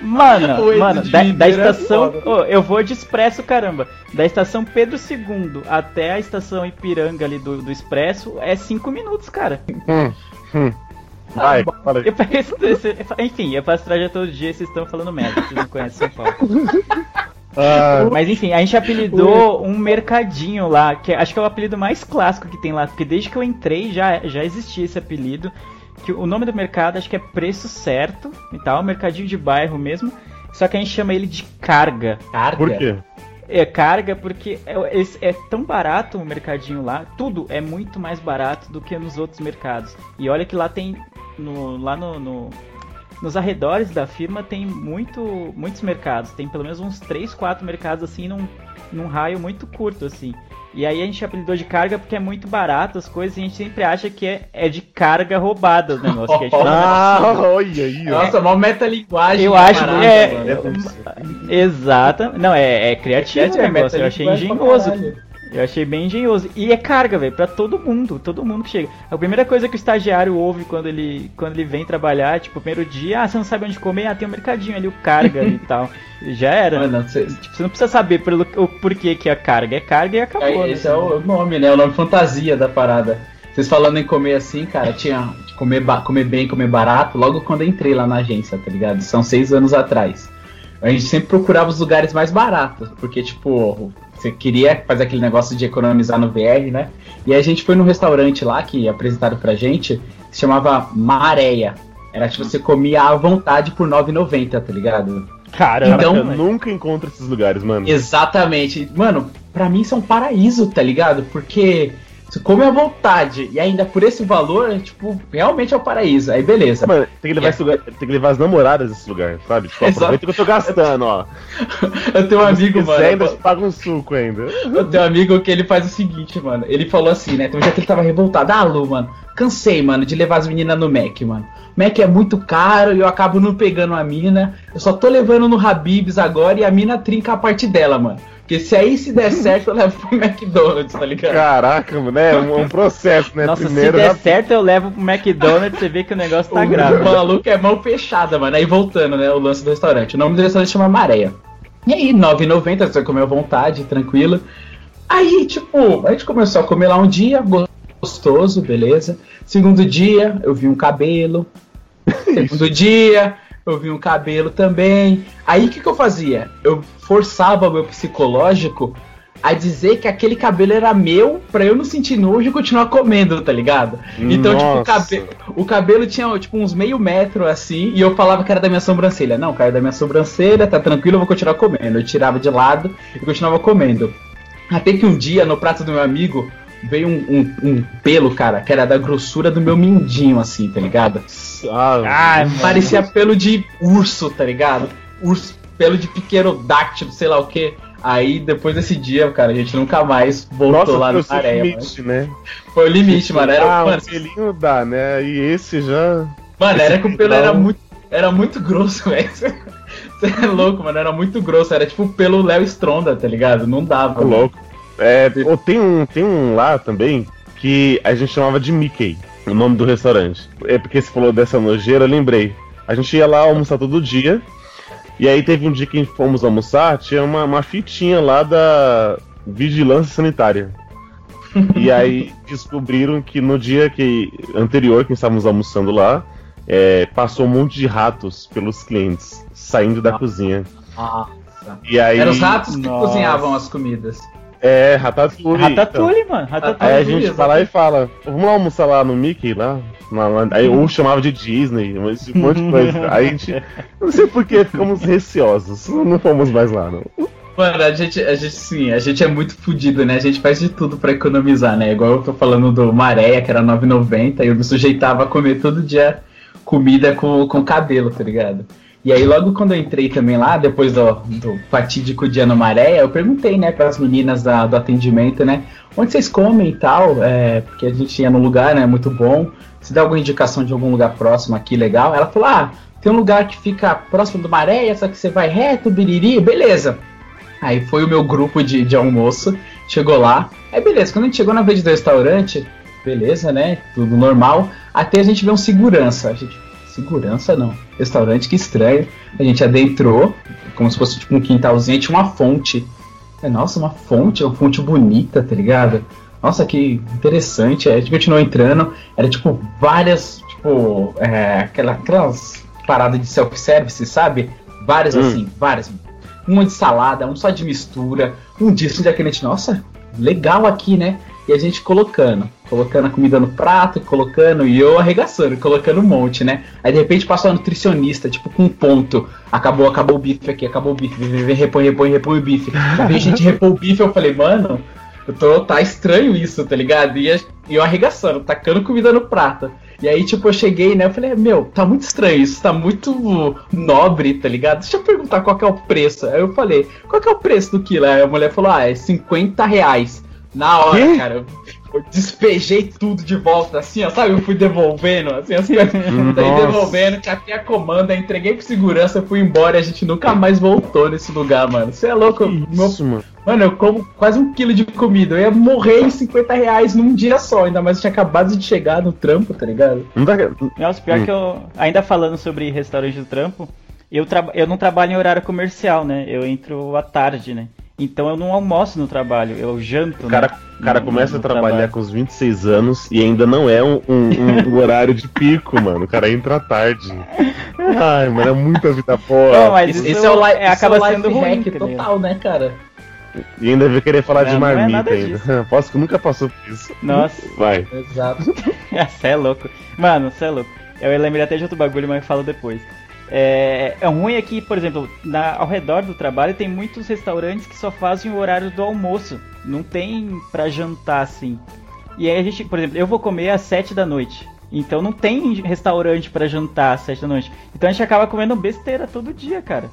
Mano, mano, da, da, é estação. É oh, eu vou de expresso, caramba. Da estação Pedro II até a estação Ipiranga ali do, do expresso é 5 minutos, cara. Hum, hum. Vai, ah, fala aí. Eu peço, enfim, eu faço trajeto todo dia e vocês estão falando merda, vocês não conhecem São Paulo. Ah, mas enfim, a gente apelidou um mercadinho lá, que acho que é o apelido mais clássico que tem lá, porque desde que eu entrei já, já existia esse apelido. Que o nome do mercado acho que é preço certo e tal, mercadinho de bairro mesmo. Só que a gente chama ele de carga. Carga? Por quê? É carga porque é, é, tão barato o mercadinho lá, tudo é muito mais barato do que nos outros mercados. E olha que lá tem no, lá no, no nos arredores da firma tem muito, muitos mercados. Tem pelo menos uns 3, 4 mercados assim num, num raio muito curto, assim. E aí a gente apelidou de carga porque é muito barato as coisas e a gente sempre acha que é, é de carga roubada o negócio. Que ah, olha aí. Nossa, ó. mó metalinguagem. Eu acho que é. Exata. Não, é, é criativo o negócio. Eu achei engenhoso. Eu achei bem engenhoso. E é carga, velho, pra todo mundo. Todo mundo que chega. A primeira coisa que o estagiário ouve quando ele, quando ele vem trabalhar, tipo, primeiro dia, ah, você não sabe onde comer? Ah, tem um mercadinho ali, o carga e tal. Já era. Mano, você... Tipo, você não precisa saber pelo, o porquê que é carga. É carga e acabou. É, esse né? é o nome, né? O nome fantasia da parada. Vocês falando em comer assim, cara, tinha comer, comer bem, comer barato, logo quando eu entrei lá na agência, tá ligado? São seis anos atrás. A gente sempre procurava os lugares mais baratos, porque, tipo, você queria fazer aquele negócio de economizar no VR, né? E a gente foi num restaurante lá que apresentaram pra gente, que se chamava Maréia. Era tipo, você comia à vontade por 9,90, tá ligado? Caramba, então, eu nunca encontro esses lugares, mano. Exatamente. Mano, pra mim isso é um paraíso, tá ligado? Porque você come à vontade e ainda por esse valor, tipo, realmente é o paraíso. Aí beleza. Mano, tem que levar, lugar, tem que levar as namoradas nesse lugar, sabe? Tipo, aproveita que eu tô gastando, ó. eu tenho um amigo, mano. ainda eu... paga um suco ainda. Eu tenho um amigo que ele faz o seguinte, mano. Ele falou assim, né? Um dia que ele tava revoltado. Ah, Lu, mano, cansei, mano, de levar as meninas no Mac, mano. Mac é muito caro e eu acabo não pegando a mina. Eu só tô levando no Habibs agora e a mina trinca a parte dela, mano. Porque se aí se der certo, eu levo pro McDonald's, tá ligado? Caraca, né? É um, um processo, né? Nossa, Primeiro, se der certo, eu levo pro McDonald's, você vê que o negócio tá grave. O maluco é mão fechada, mano. Aí voltando, né? O lance do restaurante. O nome do restaurante chama Maréia. E aí, 9,90, você comeu à vontade, tranquilo. Aí, tipo, a gente começou a comer lá um dia, gostoso, beleza. Segundo dia, eu vi um cabelo. Segundo dia, eu vi um cabelo também. Aí o que, que eu fazia? Eu forçava o meu psicológico a dizer que aquele cabelo era meu pra eu não sentir nojo e continuar comendo, tá ligado? Então, Nossa. tipo, o cabelo, o cabelo tinha, tipo, uns meio metro assim, e eu falava que era da minha sobrancelha. Não, cara, é da minha sobrancelha, tá tranquilo, eu vou continuar comendo. Eu tirava de lado e continuava comendo. Até que um dia, no prato do meu amigo, veio um, um, um, pelo, cara, que era da grossura do meu mindinho, assim, tá ligado? Ah, ah parecia pelo de urso, tá ligado? Urso, pelo de pterodáctilo, sei lá o que. Aí, depois desse dia, cara, a gente nunca mais voltou Nossa, lá na areia. limite, né? Foi o limite, mano. Era, ah, mano, um pelinho dá, né? E esse já... Mano, era que o pelo era muito, era muito grosso, velho. Você é louco, mano. Era muito grosso. Era tipo pelo Léo Stronda, tá ligado? Não dava. É louco. É, tem, um, tem um lá também que a gente chamava de Mickey, o nome do restaurante. É porque você falou dessa nojeira, eu lembrei. A gente ia lá almoçar todo dia. E aí teve um dia que fomos almoçar, tinha uma, uma fitinha lá da vigilância sanitária. e aí descobriram que no dia que anterior que estávamos almoçando lá, é, passou um monte de ratos pelos clientes saindo da ah, cozinha. Nossa. E aí, Eram os ratos que nossa. cozinhavam as comidas. É, Ratatouille. Ratatouille, então. mano. Ratatouille. Aí a gente vai lá e fala, vamos lá almoçar lá no Mickey, lá. Na, aí um chamava de Disney, mas um monte de coisa. Aí a gente, não sei por que ficamos receosos, não fomos mais lá, não. Mano, a gente, a gente, sim, a gente é muito fodido, né? A gente faz de tudo para economizar, né? Igual eu tô falando do Maréia, que era 9,90, e eu me sujeitava a comer todo dia comida com, com cabelo, tá ligado? E aí, logo quando eu entrei também lá, depois do, do fatídico dia no Maré, eu perguntei, né, para as meninas da, do atendimento, né, onde vocês comem e tal, é, porque a gente ia num lugar, né, muito bom. Se dá alguma indicação de algum lugar próximo aqui, legal. Ela falou, ah, tem um lugar que fica próximo do Maré, só que você vai reto, biriri, beleza. Aí foi o meu grupo de, de almoço, chegou lá. Aí beleza, quando a gente chegou na frente do restaurante, beleza, né, tudo normal, até a gente vê um segurança. A gente, Segurança não. Restaurante que estranho. A gente adentrou, como se fosse tipo um quintalzinho, tinha uma fonte. É, nossa, uma fonte, uma fonte bonita, tá ligado? Nossa, que interessante. A gente continuou entrando, era tipo várias, tipo, é, aquela, aquelas paradas de self-service, sabe? Várias hum. assim, várias. Uma de salada, um só de mistura, um disso, um daquele. Nossa, legal aqui, né? E a gente colocando, colocando a comida no prato, colocando, e eu arregaçando, colocando um monte, né? Aí de repente passou a nutricionista, tipo, com um ponto. Acabou, acabou o bife aqui, acabou o bife. Repõe, repõe, repõe o bife. Aí a gente repõe o bife, eu falei, mano, eu tô, tá estranho isso, tá ligado? E eu arregaçando, tacando comida no prato. E aí, tipo, eu cheguei, né? Eu falei, meu, tá muito estranho isso, tá muito nobre, tá ligado? Deixa eu perguntar qual que é o preço. Aí eu falei, qual que é o preço do quilo? Aí a mulher falou, ah, é 50 reais. Na hora, que? cara, eu despejei tudo de volta, assim, ó, sabe? Eu fui devolvendo, assim, assim, daí devolvendo, catei a comanda, entreguei pro segurança, fui embora e a gente nunca mais voltou nesse lugar, mano. Você é louco? Isso, meu... mano. Mano, eu como quase um quilo de comida. Eu ia morrer em 50 reais num dia só, ainda mais eu tinha acabado de chegar no trampo, tá ligado? Nossa, pior hum. que eu. Ainda falando sobre restaurante do trampo, eu, tra... eu não trabalho em horário comercial, né? Eu entro à tarde, né? Então eu não almoço no trabalho, eu janto. O cara né? O cara começa a trabalhar trabalho. com os 26 anos e ainda não é um, um, um horário de pico, mano. O cara entra tarde. Ai, mano, é muita vida boa. Não, mas esse, esse é o, é, acaba é sendo ruim, total, né, cara? E ainda vai querer falar não, de é marmita é ainda. Posso que nunca passou por isso. Nossa. Vai. Exato. Você é louco. Mano, você é louco. Eu lembrei até de outro bagulho, mas eu falo depois. É, é ruim aqui, por exemplo, na, ao redor do trabalho tem muitos restaurantes que só fazem o horário do almoço. Não tem pra jantar assim. E aí a gente, por exemplo, eu vou comer às 7 da noite. Então não tem restaurante para jantar às 7 da noite. Então a gente acaba comendo besteira todo dia, cara.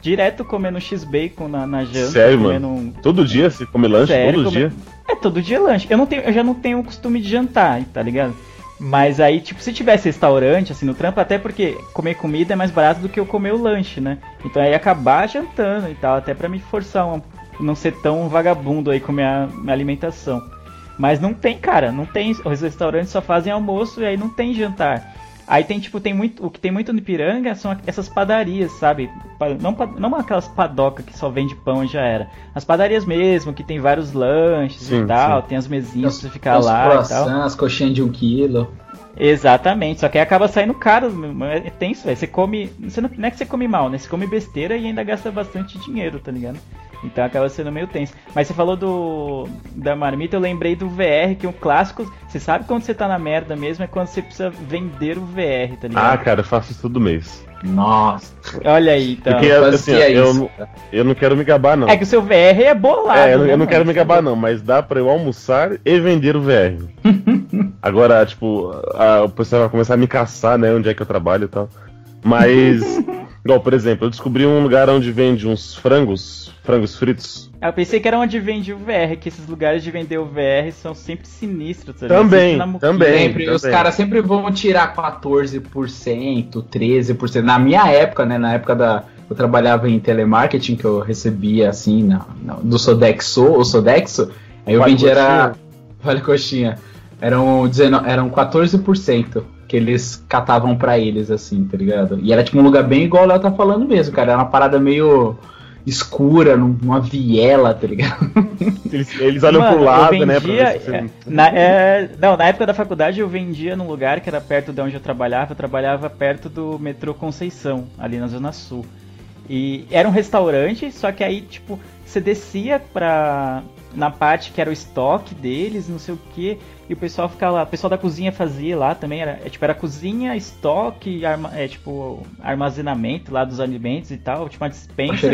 Direto comendo X-Bacon na, na janta. Sério, mano? Um... Todo dia você come lanche? Sério, todo come... dia? É, todo dia lanche. Eu, não tenho, eu já não tenho o costume de jantar, tá ligado? Mas aí, tipo, se tivesse restaurante, assim, no trampo, até porque comer comida é mais barato do que eu comer o lanche, né? Então aí acabar jantando e tal, até para me forçar a não ser tão vagabundo aí com minha, minha alimentação. Mas não tem, cara, não tem. Os restaurantes só fazem almoço e aí não tem jantar. Aí tem, tipo, tem muito. O que tem muito no Ipiranga são essas padarias, sabe? Não, não aquelas padocas que só vende pão e já era. As padarias mesmo, que tem vários lanches sim, e tal, sim. tem as mesinhas pra você ficar lá. e tal. as coxinhas de um quilo. Exatamente, só que aí acaba saindo caro, é tenso, velho. Você come. Você não, não é que você come mal, né? Você come besteira e ainda gasta bastante dinheiro, tá ligado? Então acaba sendo meio tenso. Mas você falou do da marmita, eu lembrei do VR, que é um clássico. Você sabe quando você tá na merda mesmo? É quando você precisa vender o VR, tá ligado? Ah, cara, eu faço isso todo mês. Nossa. Olha aí, então. Porque, assim, é eu, não, eu não quero me gabar, não. É que o seu VR é bolado. É, eu, né, eu não quero me gabar, não, mas dá pra eu almoçar e vender o VR. Agora, tipo, a, o pessoal vai começar a me caçar, né? Onde é que eu trabalho e tal. Mas, igual, por exemplo, eu descobri um lugar onde vende uns frangos frangos fritos. Eu pensei que era onde vende o VR, que esses lugares de vender o VR são sempre sinistros. Tá também, também, sempre, também. Os caras sempre vão tirar 14%, 13%. Na minha época, né, na época da... Eu trabalhava em telemarketing, que eu recebia, assim, na, na do Sodexo, ou Sodexo, aí eu vale vendia, era... Vale coxinha. Eram, 19, eram 14% que eles catavam para eles, assim, tá ligado? E era tipo um lugar bem igual ela tá falando mesmo, cara. Era uma parada meio escura, numa viela, tá ligado? Eles, eles olham Mano, pro lado, vendia, né? Pra é, na, é, não, na época da faculdade eu vendia num lugar que era perto de onde eu trabalhava. Eu trabalhava perto do metrô Conceição, ali na Zona Sul. E era um restaurante, só que aí, tipo, você descia pra. Na parte que era o estoque deles, não sei o que. E o pessoal ficava lá, o pessoal da cozinha fazia lá também, era, é, tipo, era cozinha, estoque, arma, é, tipo, armazenamento lá dos alimentos e tal, tipo uma dispensa.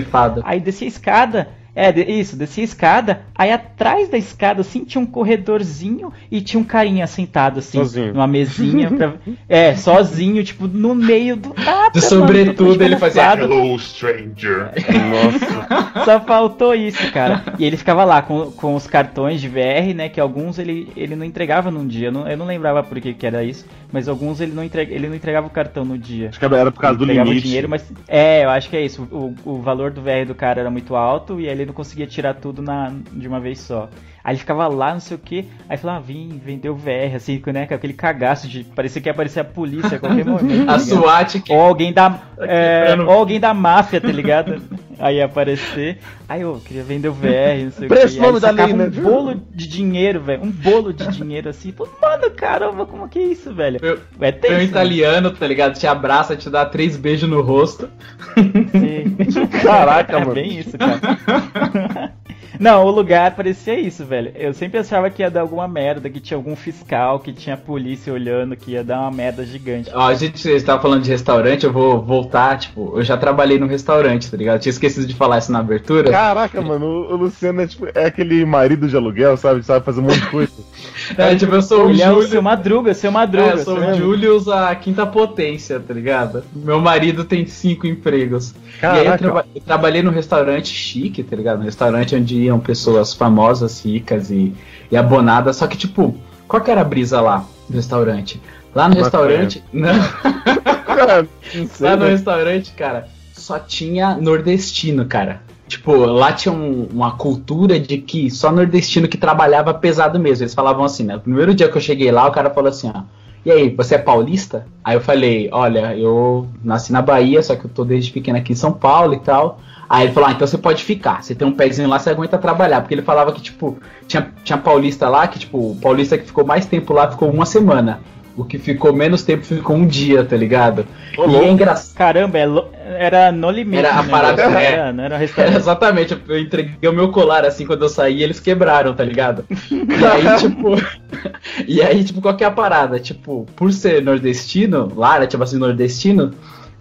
Aí descia a escada, é, de, isso, descia a escada, aí atrás da escada, assim, tinha um corredorzinho e tinha um carinha sentado, assim, sozinho. numa mesinha. Pra, é, sozinho, tipo, no meio do nada. Sobretudo mano, ele fazia Hello, stranger. Nossa. Só faltou isso, cara. E ele ficava lá com, com os cartões de VR, né, que alguns ele, ele não entregava num dia. Eu não, eu não lembrava por que, que era isso, mas alguns ele não, entrega, ele não entregava o cartão no dia. Acho que era por causa ele do limite. dinheiro, mas é, eu acho que é isso. O, o valor do VR do cara era muito alto e ele ele não conseguia tirar tudo na, de uma vez só. Aí ele ficava lá, não sei o que, aí falava, ah, vim, vendeu VR, assim, né, com aquele cagaço de parecia que ia aparecer a polícia a qualquer momento. Tá a SWAT que... Ou alguém da. Tá é, ou alguém da máfia, tá ligado? aí ia aparecer. Aí eu queria vender o VR, não sei Preço o que. Da lei, né? um bolo de dinheiro, velho. Um bolo de dinheiro assim. Pô, mano, caramba, como que é isso, velho? Eu, é tenso, né? italiano, tá ligado? Te abraça, te dá três beijos no rosto. Sim. Caraca, é mano. É bem isso, cara. Não, o lugar parecia isso, velho. Eu sempre achava que ia dar alguma merda, que tinha algum fiscal, que tinha polícia olhando, que ia dar uma merda gigante. Ó, a gente estava falando de restaurante, eu vou voltar, tipo, eu já trabalhei num restaurante, tá ligado? Eu tinha esquecido de falar isso na abertura. Caraca, mano, o, Luciano é, tipo, é aquele marido de aluguel, sabe? Sabe fazer um monte de coisa. é, tipo, eu sou o Júlio. É o seu Madruga, seu Madruga. É, eu sou o Julius a quinta potência, tá ligado? Meu marido tem cinco empregos. Caraca. E aí eu, traba eu trabalhei num restaurante chique, tá ligado? Um restaurante onde iam pessoas famosas, ricas e, e abonadas. Só que, tipo, qual que era a brisa lá no restaurante? Lá no restaurante. Não. não sei, lá no né? restaurante, cara, só tinha nordestino, cara. Tipo, lá tinha um, uma cultura de que só nordestino que trabalhava pesado mesmo. Eles falavam assim, né? O primeiro dia que eu cheguei lá, o cara falou assim, ó. e aí, você é paulista? Aí eu falei, olha, eu nasci na Bahia, só que eu tô desde pequeno aqui em São Paulo e tal. Aí ele falou, ah, então você pode ficar, você tem um pezinho lá, você aguenta trabalhar. Porque ele falava que, tipo, tinha, tinha paulista lá, que, tipo, o paulista que ficou mais tempo lá ficou uma semana. O que ficou menos tempo ficou um dia, tá ligado? Ô, e é engraçado. Caramba, é lo... era no limite. Era a né? parada. Não é, era, não era restaurante. exatamente, eu entreguei o meu colar assim quando eu saí eles quebraram, tá ligado? e aí, tipo. e aí, tipo, qual que é a parada? Tipo, por ser nordestino, lá, né, tipo assim, nordestino,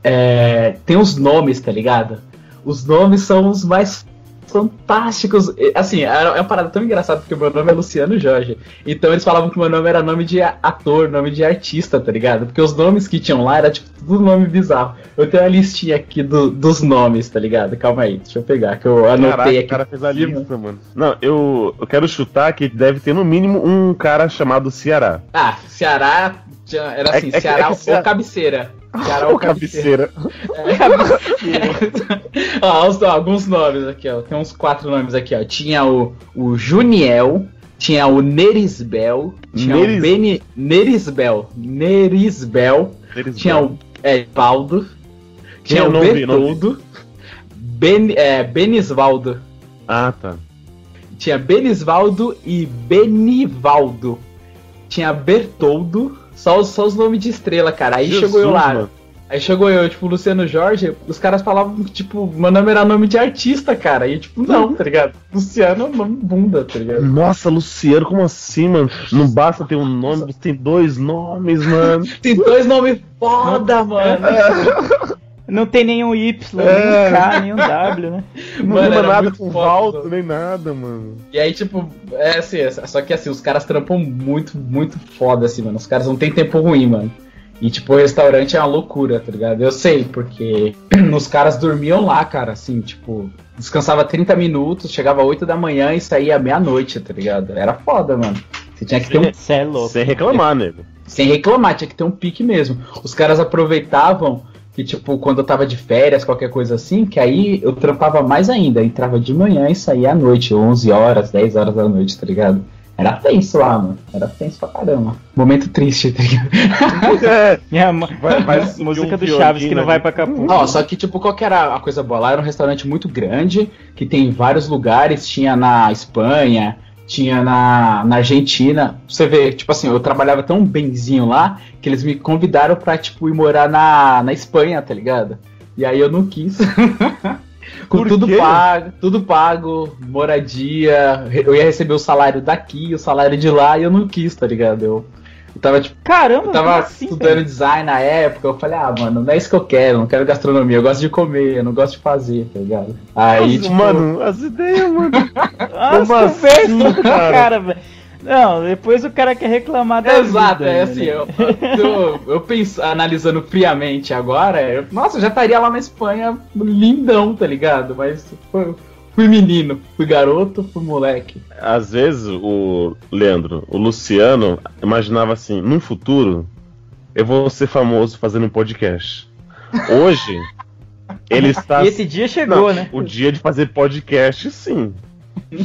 é, tem os nomes, tá ligado? Os nomes são os mais fantásticos. Assim, é uma parada tão engraçada porque o meu nome é Luciano Jorge. Então eles falavam que meu nome era nome de ator, nome de artista, tá ligado? Porque os nomes que tinham lá era tipo tudo nome bizarro. Eu tenho a listinha aqui do, dos nomes, tá ligado? Calma aí, deixa eu pegar, que eu anotei Caraca, aqui. O cara fez a lista, mano. Não, eu, eu quero chutar que deve ter no mínimo um cara chamado Ceará. Ah, Ceará era é assim, é, Ceará é, é, ou cabeceira. Ceará ou cabeceira. É. ó, alguns nomes aqui, ó. Tem uns quatro nomes aqui, ó. Tinha o, o Juniel, tinha o Nerisbel, tinha Neris... o Beni, Nerisbel, Nerisbel, Nerisbel, tinha o é, Valdo, tinha, o Bertoldo, ben, é, Benisvaldo. Ah, tá. Tinha Benisvaldo e Benivaldo. Tinha Bertoldo, só os, só os nomes de estrela, cara. Aí Jesus, chegou eu lá. Mano. Aí chegou eu, tipo, Luciano Jorge, os caras falavam que, tipo, meu nome era nome de artista, cara. E, tipo, não, tá ligado? Luciano é nome bunda, tá ligado? Nossa, Luciano, como assim, mano? Não basta ter um nome, você tem dois nomes, mano. tem dois nomes foda, mano. Não tem nenhum Y, é. nem um K, nem um W, né? Não mano, nada com Valdo, nem nada, mano. E aí, tipo, é assim, é, só que assim, os caras trampam muito, muito foda, assim, mano. Os caras não tem tempo ruim, mano. E, tipo, o restaurante é uma loucura, tá ligado? Eu sei, porque os caras dormiam lá, cara, assim, tipo, descansava 30 minutos, chegava 8 da manhã e saía meia-noite, tá ligado? Era foda, mano. Você tinha que ter um. É louco. Sem reclamar, nego. Sem reclamar, tinha que ter um pique mesmo. Os caras aproveitavam que, tipo, quando eu tava de férias, qualquer coisa assim, que aí eu trampava mais ainda. Entrava de manhã e saía à noite, 11 horas, 10 horas da noite, tá ligado? Era tenso lá, mano. Era tenso pra caramba. Momento triste, tá ligado? É, Minha mas música do Chaves que não vai pra Capu. Ó, só que, tipo, qual que era a coisa boa? Lá era um restaurante muito grande, que tem vários lugares. Tinha na Espanha, tinha na, na Argentina. Você vê, tipo assim, eu trabalhava tão benzinho lá que eles me convidaram pra, tipo, ir morar na, na Espanha, tá ligado? E aí eu não quis. Com Por tudo quê? pago, tudo pago, moradia. Eu ia receber o salário daqui, o salário de lá, e eu não quis, tá ligado? Eu eu tava, tipo, caramba, eu tava assim, estudando design na época. Eu falei, ah, mano, não é isso que eu quero, não quero gastronomia, eu gosto de comer, eu não gosto de fazer, tá ligado? Aí, Nossa, tipo... Mano, as ideias, mano. Como assim, cara? cara velho. Não, depois o cara quer reclamar da Exato, vida, é assim, eu, eu, eu penso, analisando friamente agora, eu, nossa, eu já estaria lá na Espanha lindão, tá ligado? Mas foi, Fui menino, fui garoto, fui moleque. Às vezes, o Leandro, o Luciano, imaginava assim: num futuro, eu vou ser famoso fazendo um podcast. Hoje, ele está. E esse dia chegou, Não, né? O dia de fazer podcast, sim.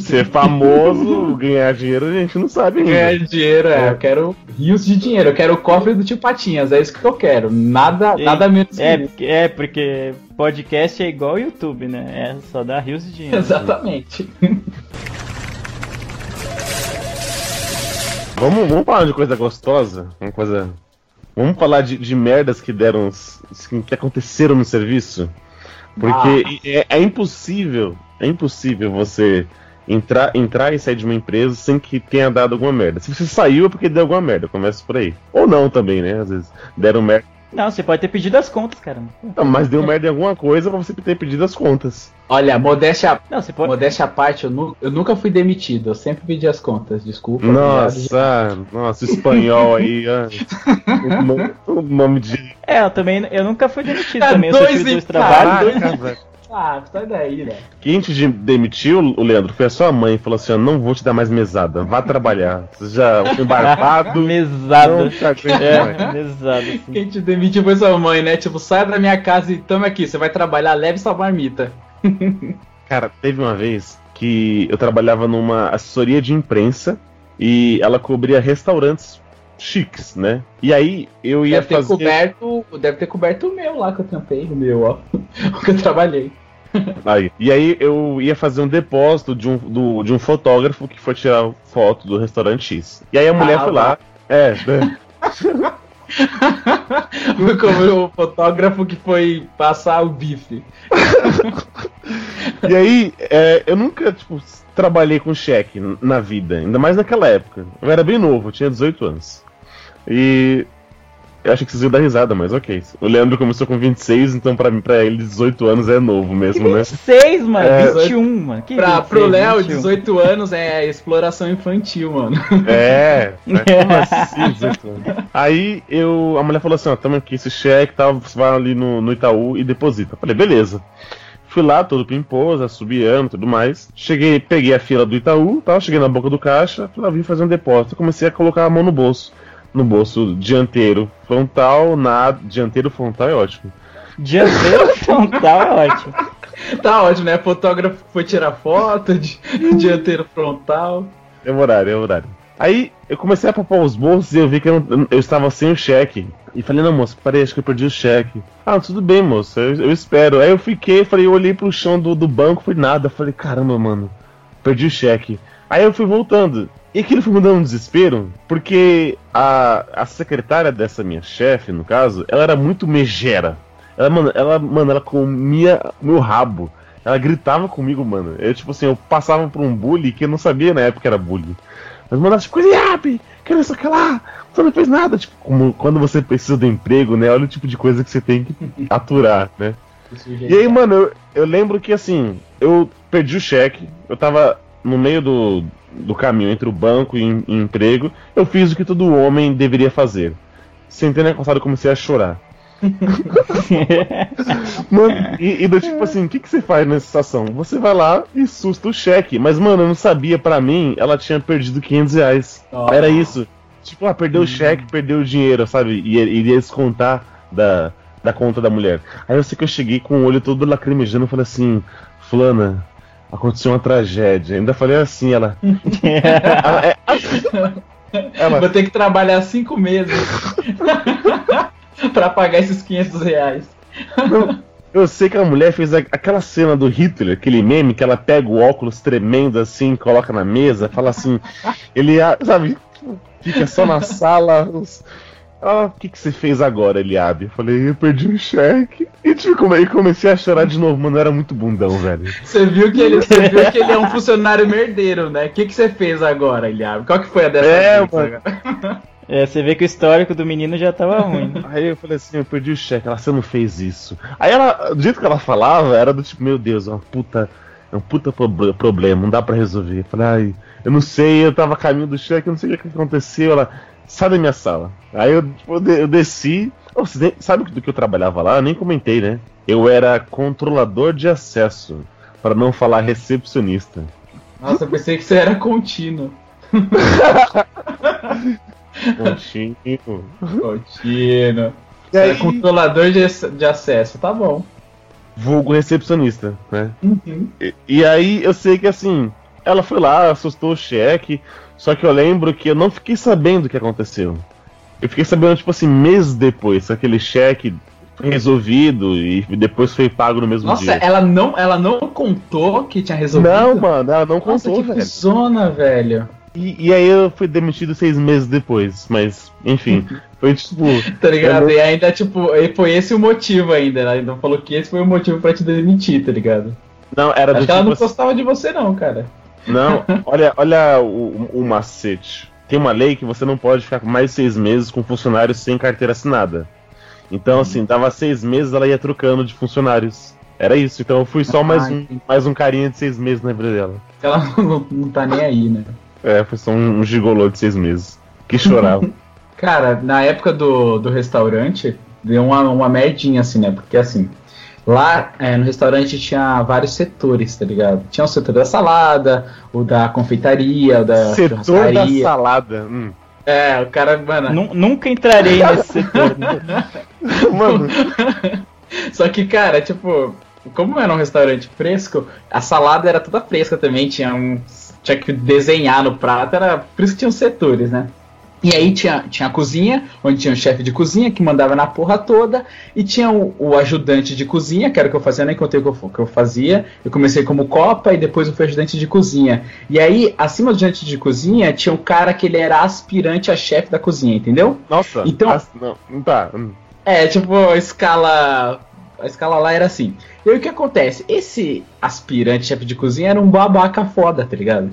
Ser famoso, ganhar dinheiro, a gente não sabe ainda. Ganhar dinheiro, é. Eu quero rios de dinheiro. Eu quero o cofre do tio Patinhas. É isso que eu quero. Nada, e, nada menos é, que isso. É, porque podcast é igual YouTube, né? É só dar rios de dinheiro. Exatamente. vamos, vamos falar de coisa gostosa? Uma coisa. Vamos falar de, de merdas que deram. que aconteceram no serviço? Porque ah. é, é impossível. É impossível você entrar, entrar e sair de uma empresa sem que tenha dado alguma merda. Se você saiu é porque deu alguma merda, começa por aí. Ou não também, né? Às vezes deram merda. Não, você pode ter pedido as contas, cara. Não, mas deu merda em alguma coisa pra você ter pedido as contas. Olha, modéstia, não, você pode... modéstia à parte, eu, nu, eu, nunca fui demitido, eu sempre pedi as contas, desculpa. Nossa, nossa, espanhol aí, o, nome de... É, eu também, eu nunca fui demitido é também, eu só tive dois trabalhos. Dois... Ah, sai daí, né? Quem te demitiu, o Leandro, foi a sua mãe falou assim: Eu não vou te dar mais mesada, vá trabalhar. Você já foi barbado. mesada. é, mesada. Assim. Quem te demitiu foi sua mãe, né? Tipo, sai da minha casa e tamo aqui, você vai trabalhar, leve sua marmita. Cara, teve uma vez que eu trabalhava numa assessoria de imprensa e ela cobria restaurantes chiques, né? E aí eu ia deve fazer... Coberto, deve ter coberto o meu lá que eu tampei, o meu, ó. o que eu trabalhei. Aí. E aí eu ia fazer um depósito de um, do, de um fotógrafo que foi tirar foto do restaurante X. E aí a mulher ah, foi lá. É, né? Como o fotógrafo que foi passar o bife. e aí, é, eu nunca, tipo, trabalhei com cheque na vida, ainda mais naquela época. Eu era bem novo, eu tinha 18 anos. E eu achei que vocês iam dar risada, mas ok. O Leandro começou com 26, então pra mim, pra ele, 18 anos é novo mesmo, né? 26, mano, é... 21, mano. Que pra, 26, pro Léo, 18 anos é exploração infantil, mano. É, é como assim, 18 anos? Aí eu, a mulher falou assim: ó, tamo aqui esse cheque, tá, você vai ali no, no Itaú e deposita. Eu falei, beleza. Fui lá, todo pimposo, assobiando e tudo mais. Cheguei, peguei a fila do Itaú, tal, cheguei na boca do caixa, falei, ah, vim fazer um depósito. Comecei a colocar a mão no bolso no bolso dianteiro frontal, na dianteiro frontal é ótimo. Dianteiro frontal é ótimo. Tá ótimo, né? Fotógrafo foi tirar foto de dianteiro frontal. É horário, é horário. Aí eu comecei a papar os bolsos e eu vi que eu, eu, estava sem o cheque. E falei, não, moço, parei, acho que eu perdi o cheque. Ah, tudo bem, moço, eu, eu espero. Aí eu fiquei, falei, eu olhei pro chão do, do banco, foi nada. Falei, caramba, mano, perdi o cheque. Aí eu fui voltando. E aquilo foi me dando um desespero, porque a, a secretária dessa minha chefe, no caso, ela era muito megera. Ela, mano, ela, mano, ela comia meu rabo. Ela gritava comigo, mano. Eu, tipo assim, eu passava por um bullying que eu não sabia na época que era bullying. Mas mandava tipo, Eliabe, quero isso aqui lá, você não fez nada. Tipo, como quando você precisa do emprego, né? Olha o tipo de coisa que você tem que aturar, né? E aí, mano, eu, eu lembro que assim, eu perdi o cheque, eu tava no meio do, do caminho entre o banco e, e emprego, eu fiz o que todo homem deveria fazer. Sentei na calçada e comecei a chorar. mano, e, e do tipo assim, o que, que você faz nessa situação? Você vai lá e susta o cheque. Mas, mano, eu não sabia, para mim, ela tinha perdido 500 reais. Oh. Era isso. Tipo, ah, perdeu o uhum. cheque, perdeu o dinheiro, sabe? E iria descontar da, da conta da mulher. Aí eu sei que eu cheguei com o olho todo lacrimejando e falei assim, Fulana, aconteceu uma tragédia. Ainda falei assim, ela. ela, é, ela... Vou ter que trabalhar cinco meses para pagar esses 500 reais. Não, eu sei que a mulher fez aquela cena do Hitler, aquele meme que ela pega o óculos tremendo assim, coloca na mesa, fala assim, ele, sabe, fica só na sala, os, ah, o que, que você fez agora, Eliabe? Eu falei, eu perdi o cheque. E tipo, comecei a chorar de novo, mano. Era muito bundão, velho. Você viu que ele, você viu que ele é um funcionário merdeiro, né? O que, que você fez agora, Eliabe? Qual que foi a dessa é, vez, mano. É, você vê que o histórico do menino já tava ruim. Né? Aí eu falei assim, eu perdi o cheque. Ela, você não fez isso. Aí ela, do jeito que ela falava, era do tipo, meu Deus, é uma puta. É um puta problema, não dá pra resolver. Eu falei, ai, eu não sei, eu tava a caminho do cheque, eu não sei o que aconteceu. Ela, sai da minha sala. Aí eu, tipo, eu desci. Oh, sabe do que eu trabalhava lá? Eu nem comentei, né? Eu era controlador de acesso, para não falar recepcionista. Nossa, eu pensei que você era contínuo. contínuo. Contínuo. Você aí... controlador de, de acesso, tá bom. Vulgo recepcionista, né? Uhum. E, e aí eu sei que assim, ela foi lá, assustou o cheque. Só que eu lembro que eu não fiquei sabendo o que aconteceu. Eu fiquei sabendo, tipo assim, meses depois, aquele cheque foi resolvido e depois foi pago no mesmo Nossa, dia. Nossa, ela não, ela não contou que tinha resolvido? Não, mano, ela não Nossa, contou, que velho. Zona, velho. E, e, aí eu fui demitido seis meses depois, mas, enfim, foi tipo. tá ligado? Não... E ainda, tipo, foi esse o motivo ainda, ela ainda falou que esse foi o motivo pra te demitir, tá ligado? Não, era Acho do que tipo... ela não assim gostava de você, não, cara. Não, olha, olha o, o macete. Tem uma lei que você não pode ficar mais de seis meses com funcionários sem carteira assinada. Então, assim, dava seis meses, ela ia trocando de funcionários. Era isso, então eu fui só mais um, mais um carinha de seis meses na vida dela. Ela não, não tá nem aí, né? É, foi só um, um gigolô de seis meses. Que chorava. Cara, na época do, do restaurante, deu uma, uma merdinha, assim, né? Porque assim, Lá é, no restaurante tinha vários setores, tá ligado? Tinha o setor da salada, o da confeitaria, o da Setor da salada. Hum. É, o cara, mano. Nunca entrarei nesse setor, né? mano. Só que, cara, tipo, como era um restaurante fresco, a salada era toda fresca também, tinha um. Tinha que desenhar no prato, era. Por isso que tinha os setores, né? E aí tinha, tinha a cozinha, onde tinha o chefe de cozinha que mandava na porra toda, e tinha o, o, ajudante de cozinha, que era o que eu fazia, nem contei o que eu, que eu fazia. Eu comecei como copa e depois eu fui ajudante de cozinha. E aí, acima do ajudante de cozinha, tinha um cara que ele era aspirante a chefe da cozinha, entendeu? Nossa, então. As, não, não tá. É, tipo, a escala. A escala lá era assim. E aí o que acontece? Esse aspirante chefe de cozinha era um babaca foda, tá ligado?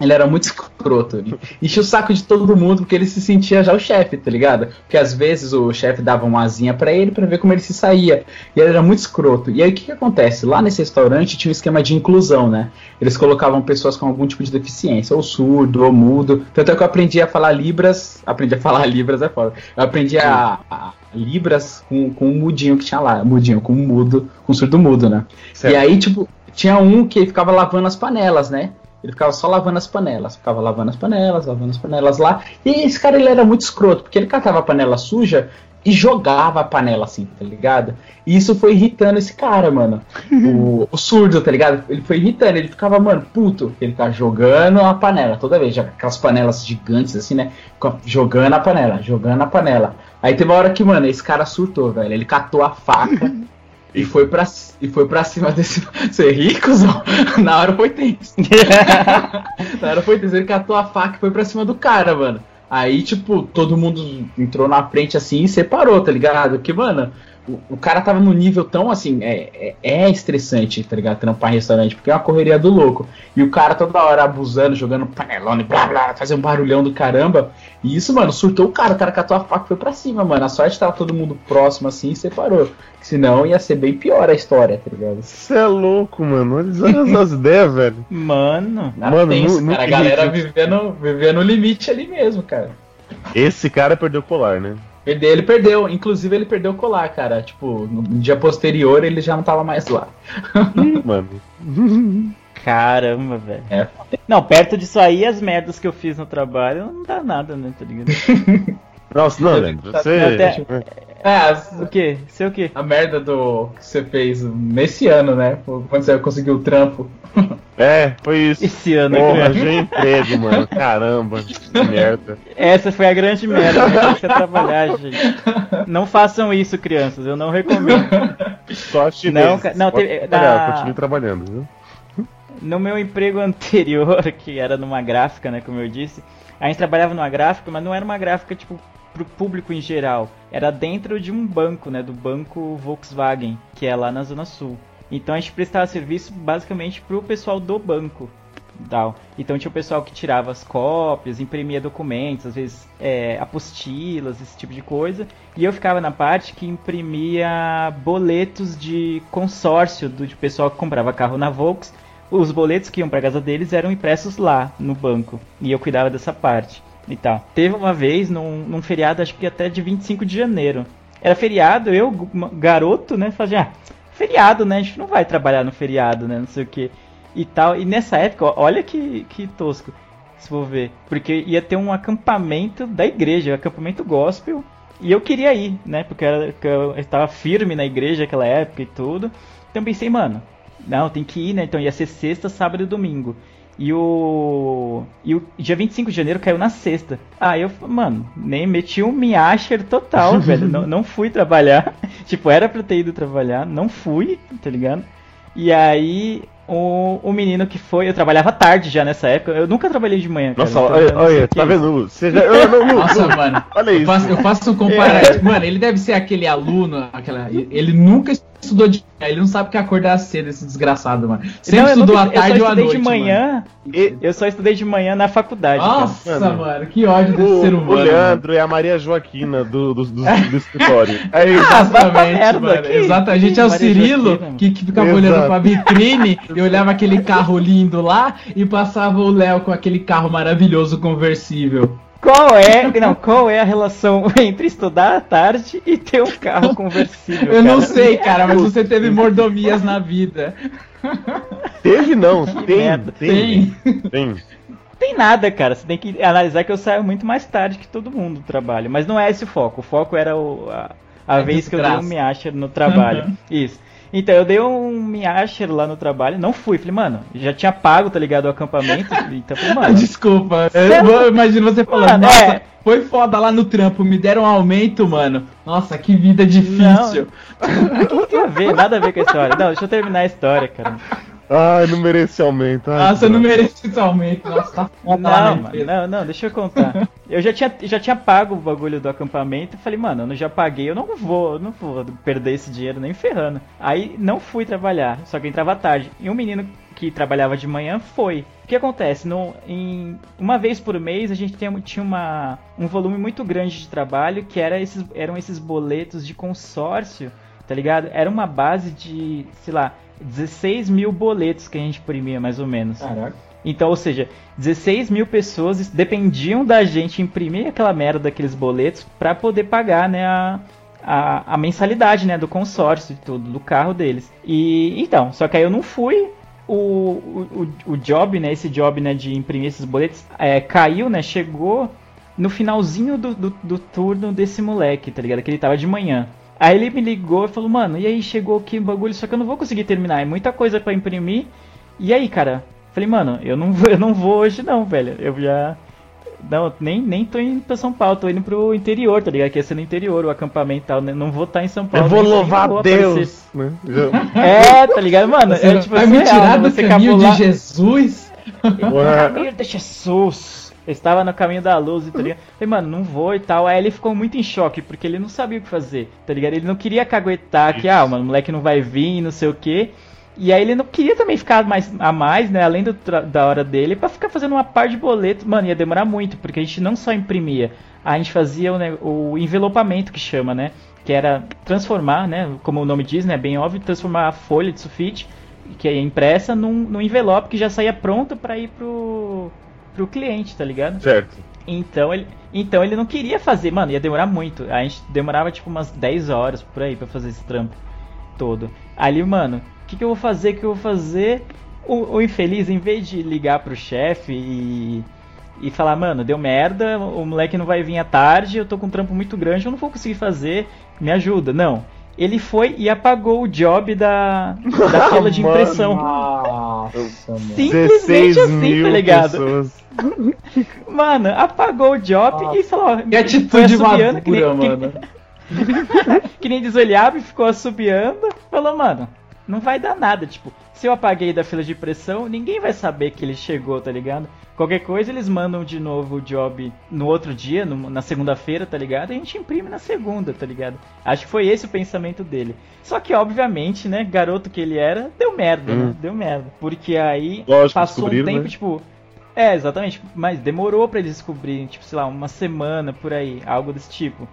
Ele era muito escroto. Enchia o saco de todo mundo porque ele se sentia já o chefe, tá ligado? Porque às vezes o chefe dava uma asinha para ele para ver como ele se saía. E ele era muito escroto. E aí o que, que acontece? Lá nesse restaurante tinha um esquema de inclusão, né? Eles colocavam pessoas com algum tipo de deficiência, ou surdo, ou mudo. Tanto é que eu aprendi a falar Libras. Aprendi a falar Libras, é foda. Eu aprendi a, a Libras com, com um mudinho que tinha lá. Mudinho, com um mudo, com um surdo mudo, né? Certo. E aí, tipo, tinha um que ficava lavando as panelas, né? Ele ficava só lavando as panelas. Ficava lavando as panelas, lavando as panelas lá. E esse cara ele era muito escroto, porque ele catava a panela suja e jogava a panela assim, tá ligado? E isso foi irritando esse cara, mano. o, o, surdo, tá ligado? Ele foi irritando, ele ficava, mano, puto. Ele ficava jogando a panela toda vez, aquelas panelas gigantes assim, né? Jogando a panela, jogando a panela. Aí teve uma hora que, mano, esse cara surtou, velho. Ele catou a faca e foi pra, e foi pra cima desse. Ser rico, Na hora foi tenso. Na hora foi tenso. Ele catou a faca e foi pra cima do cara, mano. Aí, tipo, todo mundo entrou na frente assim e separou, tá ligado? Porque, mano, o, o cara tava no nível tão assim, é, é, é, estressante, tá ligado? Trampar em restaurante, porque é uma correria do louco. E o cara toda hora abusando, jogando panelone, blá blá, fazendo um barulhão do caramba. E isso, mano, surtou o cara, o cara catou a faca e foi pra cima, mano. A sorte tava todo mundo próximo assim e separou. Senão ia ser bem pior a história, tá ligado? Você é louco, mano. Olha as ideias, velho. Mano, mano, tenso, no, no cara, a galera vivendo, vivendo no limite ali mesmo, cara. Esse cara perdeu o colar, né? Perder, ele perdeu. Inclusive, ele perdeu o colar, cara. Tipo, no dia posterior ele já não tava mais lá. Mano. Caramba, velho. É. Não, perto disso aí, as merdas que eu fiz no trabalho não dá nada, né? Tá ligado? Nossa, não, Leandro. Você. Até... É, o quê? Sei o quê? A merda do que você fez nesse ano, né? Quando você conseguiu o trampo. É, foi isso. Esse ano, Porra, já emprego, mano. Caramba, que merda. Essa foi a grande merda. Né? Trabalhar, gente. Não façam isso, crianças. Eu não recomendo. Só Não, não teve, na... Continue trabalhando, viu? No meu emprego anterior, que era numa gráfica, né, como eu disse, a gente trabalhava numa gráfica, mas não era uma gráfica tipo pro público em geral. Era dentro de um banco, né, do banco Volkswagen, que é lá na Zona Sul. Então a gente prestava serviço basicamente pro pessoal do banco. Tal. Então tinha o pessoal que tirava as cópias, imprimia documentos, às vezes é, apostilas, esse tipo de coisa. E eu ficava na parte que imprimia boletos de consórcio do de pessoal que comprava carro na Volks. Os boletos que iam para casa deles eram impressos lá no banco. E eu cuidava dessa parte e tal. Teve uma vez num, num feriado, acho que até de 25 de janeiro. Era feriado, eu, garoto, né, fazia, ah, feriado, né? A gente não vai trabalhar no feriado, né? Não sei o que. E tal. E nessa época, olha que, que tosco, se for ver. Porque ia ter um acampamento da igreja, um acampamento gospel. E eu queria ir, né? Porque eu estava firme na igreja naquela época e tudo. Então pensei, mano, não, tem que ir, né? Então ia ser sexta, sábado e domingo. E o. E o dia 25 de janeiro caiu na sexta. Ah, eu, mano, nem meti um miacher total, velho. Não, não fui trabalhar. tipo, era pra ter ido trabalhar, não fui, tá ligado? E aí o, o menino que foi, eu trabalhava tarde já nessa época, eu nunca trabalhei de manhã. Cara, Nossa, olha, olha tá vendo? Você já, eu, não, não, Nossa, não, mano, olha isso. Eu faço, eu faço um comparativo. É. Mano, ele deve ser aquele aluno, aquela, ele nunca estudou de ele não sabe que acordar cedo, esse desgraçado, mano. Sempre não, estudou à tarde ou à noite. de manhã. Mano. Eu só estudei de manhã na faculdade. Nossa, mano. mano, que ódio desse o, ser humano. O Leandro mano. é a Maria Joaquina do, do, do, do escritório. É exatamente, ah, mano. Exato. A gente é o Maria Cirilo Joaquina, que, que ficava Exato. olhando pra vitrine e olhava aquele carro lindo lá e passava o Léo com aquele carro maravilhoso conversível. Qual é, não, qual é a relação entre estudar à tarde e ter um carro conversível? Eu cara? não sei, cara, mas você teve mordomias na vida. Teve não, tem, tem, tem. Tem. Tem nada, cara. Você tem que analisar que eu saio muito mais tarde que todo mundo do trabalho. Mas não é esse o foco. O foco era o, a, a vez desgraça. que eu um me acha no trabalho. Uhum. Isso. Então, eu dei um Miasher lá no trabalho, não fui. Falei, mano, já tinha pago, tá ligado, o acampamento. Então, falei, mano. Desculpa, eu, eu imagino você falando, mano, nossa, é, Foi foda lá no trampo, me deram um aumento, mano. Nossa, que vida difícil. Não, que tem a ver? Nada a ver com a história. Não, deixa eu terminar a história, cara. Ai, não merece aumento. Ai, Nossa, não merece esse aumento. Nossa, tá foda não, mano, não, não, deixa eu contar. Eu já tinha, já tinha pago o bagulho do acampamento. Falei, mano, eu já paguei, eu não vou, não vou perder esse dinheiro nem ferrando. Aí não fui trabalhar, só que entrava tarde. E um menino que trabalhava de manhã foi. O que acontece? No, em, uma vez por mês a gente tinha, tinha uma, um volume muito grande de trabalho que era esses, eram esses boletos de consórcio, tá ligado? Era uma base de, sei lá, 16 mil boletos que a gente imprimia, mais ou menos. Caraca. Então, ou seja, 16 mil pessoas dependiam da gente imprimir aquela merda daqueles boletos para poder pagar, né, a, a, a, mensalidade, né, do consórcio e tudo, do carro deles. E então, só que aí eu não fui, o, o, o job, né, esse job, né, de imprimir esses boletos, é, caiu, né, chegou no finalzinho do, do, do, turno desse moleque, tá ligado? Que ele tava de manhã. Aí ele me ligou e falou, mano, e aí chegou aqui o bagulho, só que eu não vou conseguir terminar, é muita coisa para imprimir. E aí, cara? Falei, mano, eu não vou, eu não vou hoje não, velho. Eu já não, nem, nem tô indo pra São Paulo, tô indo pro interior, tá ligado? Que ia ser no interior, o acampamento e tal, né? Não vou estar tá em São Paulo. Eu vou louvar vou Deus, né? É, tá ligado, mano? Você é tipo vai assim, me tirar do você caminho de Jesus? caminho de Jesus. Eu estava no caminho da luz, tá ligado? Falei, mano, não vou e tal. Aí ele ficou muito em choque, porque ele não sabia o que fazer, tá ligado? Ele não queria caguetar que, ah, mano, o moleque não vai vir, não sei o quê. E aí ele não queria também ficar mais a mais, né? Além do, da hora dele, para ficar fazendo uma par de boletos. Mano, ia demorar muito, porque a gente não só imprimia, a gente fazia o, né, o envelopamento que chama, né? Que era transformar, né? Como o nome diz, né? Bem óbvio, transformar a folha de sulfite, que é impressa, num, num envelope que já saía pronto para ir pro, pro cliente, tá ligado? Certo. Então ele, então ele não queria fazer, mano, ia demorar muito. A gente demorava tipo umas 10 horas por aí para fazer esse trampo todo. Ali, mano, o que, que, eu vou fazer? O que eu vou fazer? O, o infeliz, em vez de ligar pro chefe e, e falar, mano, deu merda, o moleque não vai vir à tarde, eu tô com um trampo muito grande, eu não vou conseguir fazer, me ajuda. Não. Ele foi e apagou o job da, da fila de impressão. Nossa, Simplesmente assim, tá ligado? mano, apagou o job Nossa. e falou. Que atitude madura, que nem, mano. Que, que nem desolhava e ficou assobiando. Falou, mano, não vai dar nada. Tipo, se eu apaguei da fila de pressão, ninguém vai saber que ele chegou, tá ligado? Qualquer coisa eles mandam de novo o job no outro dia, no, na segunda-feira, tá ligado? E a gente imprime na segunda, tá ligado? Acho que foi esse o pensamento dele. Só que, obviamente, né, garoto que ele era, deu merda, né? hum. né? Deu merda. Porque aí Lógico, passou um tempo, né? tipo. É, exatamente. Mas demorou para eles descobrirem, tipo, sei lá, uma semana por aí, algo desse tipo.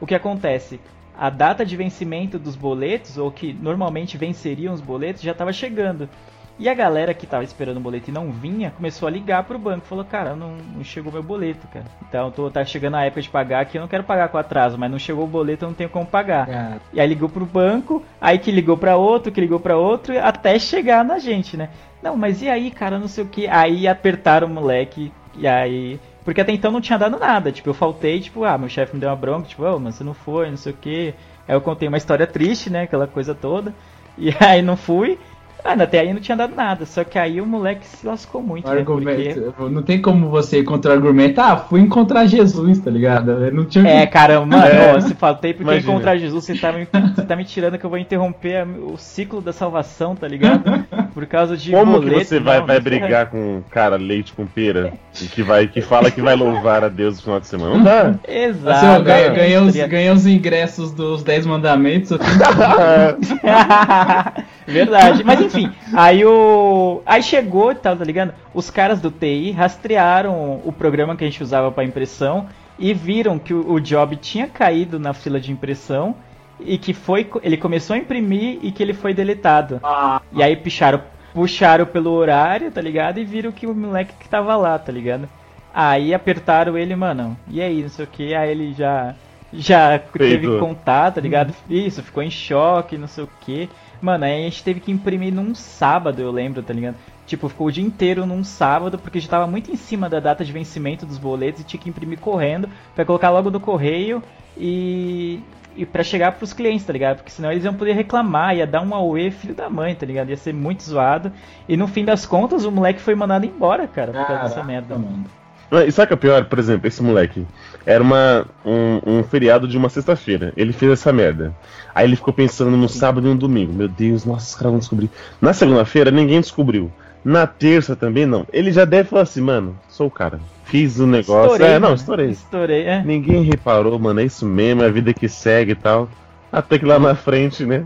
O que acontece? A data de vencimento dos boletos, ou que normalmente venceriam os boletos, já estava chegando. E a galera que estava esperando o boleto e não vinha, começou a ligar pro banco. Falou, cara, não, não chegou meu boleto, cara. Então, tô, tá chegando a época de pagar aqui, eu não quero pagar com atraso, mas não chegou o boleto, eu não tenho como pagar. É. E aí ligou pro banco, aí que ligou para outro, que ligou para outro, até chegar na gente, né? Não, mas e aí, cara, não sei o que. Aí apertaram o moleque, e aí porque até então não tinha dado nada. Tipo, eu faltei, tipo, ah, meu chefe me deu uma bronca, tipo, oh, mas você não foi, não sei o quê. Aí eu contei uma história triste, né? Aquela coisa toda. E aí não fui. Ah, até aí não tinha dado nada, só que aí o moleque se lascou muito, né? Porque... Não tem como você contra-argumentar, ah, fui encontrar Jesus, tá ligado? Eu não tinha É, cara, mano, é. se faltei porque Imagina. encontrar Jesus, você tá, me, você tá me tirando que eu vou interromper o ciclo da salvação, tá ligado? Por causa de Como boleto, que você vai, não, vai brigar com um cara leite com pera e que, vai, que fala que vai louvar a Deus no final de semana? Não dá. Exato. Assim, ganhei, ganhei, os, ganhei os ingressos dos 10 mandamentos. Verdade. Mas enfim, aí o. Aí chegou e tal, tá ligado? Os caras do TI rastrearam o programa que a gente usava para impressão e viram que o, o job tinha caído na fila de impressão e que foi. Ele começou a imprimir e que ele foi deletado. Ah. E aí puxaram, puxaram pelo horário, tá ligado? E viram que o moleque que tava lá, tá ligado? Aí apertaram ele, mano. E aí, não sei o que, aí ele já. Já Feito. teve contato, tá ligado? Uhum. Isso, ficou em choque, não sei o que. Mano, aí a gente teve que imprimir num sábado, eu lembro, tá ligado? Tipo, ficou o dia inteiro num sábado, porque já tava muito em cima da data de vencimento dos boletos e tinha que imprimir correndo para colocar logo no correio e. E pra chegar pros clientes, tá ligado? Porque senão eles iam poder reclamar, ia dar um auê filho da mãe, tá ligado? Ia ser muito zoado. E no fim das contas, o moleque foi mandado embora, cara, por causa dessa merda. Mano. E sabe o que é pior? Por exemplo, esse moleque. Era uma, um, um feriado de uma sexta-feira. Ele fez essa merda. Aí ele ficou pensando no sábado e no domingo. Meu Deus, nossa, os caras vão descobrir. Na segunda-feira, ninguém descobriu. Na terça também não. Ele já deve falar assim, mano, sou o cara. Fiz o negócio. Estourei, é, não, mano. estourei. Estourei, é. Ninguém reparou, mano. É isso mesmo, é a vida que segue e tal. Até que lá na frente, né?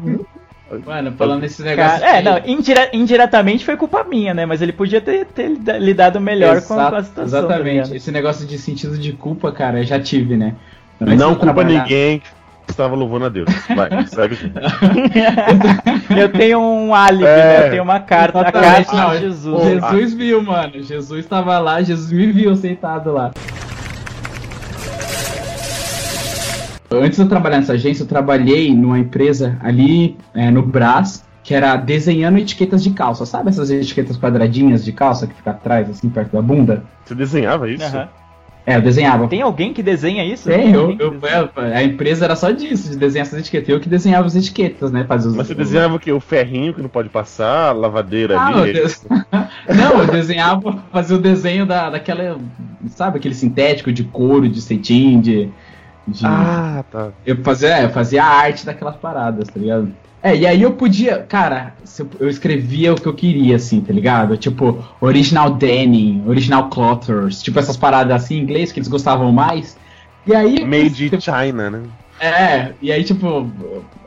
Mano, falando desse negócio. Cara, é, não, indire- indiretamente foi culpa minha, né? Mas ele podia ter, ter lida- lidado melhor com, a- com a situação. tá Exatamente. ligado? Esse negócio de sentido de culpa, cara, eu já tive, né? não culpa trabalhar- ninguém que estava louvando a Deus. Vai, segue. eu tenho um álibi, É. né? Eu tenho uma carta, a carta de Jesus. Pô, Jesus viu, mano. Jesus tava lá, Jesus me viu sentado lá. Antes de eu trabalhar nessa agência, eu trabalhei numa empresa ali é, no Brás, que era desenhando etiquetas de calça. Sabe essas etiquetas quadradinhas de calça que fica atrás, assim, perto da bunda? Você desenhava isso? Aham. É, eu desenhava. Tem alguém que desenha isso? Tem, eu, eu- desenha? a empresa era só disso, de desenhar essas etiquetas. Eu que desenhava as etiquetas, né? Fazia os, Mas você desenhava o quê? O ferrinho que não pode passar, a lavadeira Ah, ali. Deus. Não, eu desenhava, fazia o desenho da, daquela. Sabe, aquele sintético de couro, de cetim, de. De- Ah, tá. Eu fazia, é, eu fazia a arte daquelas paradas, tá ligado? É, e aí eu podia, cara, eu, escrevia o que eu queria, assim, tá ligado? Tipo, original denim, original clothers, tipo essas paradas assim em inglês que eles gostavam mais. E aí. Made in China, né? É, e aí, tipo,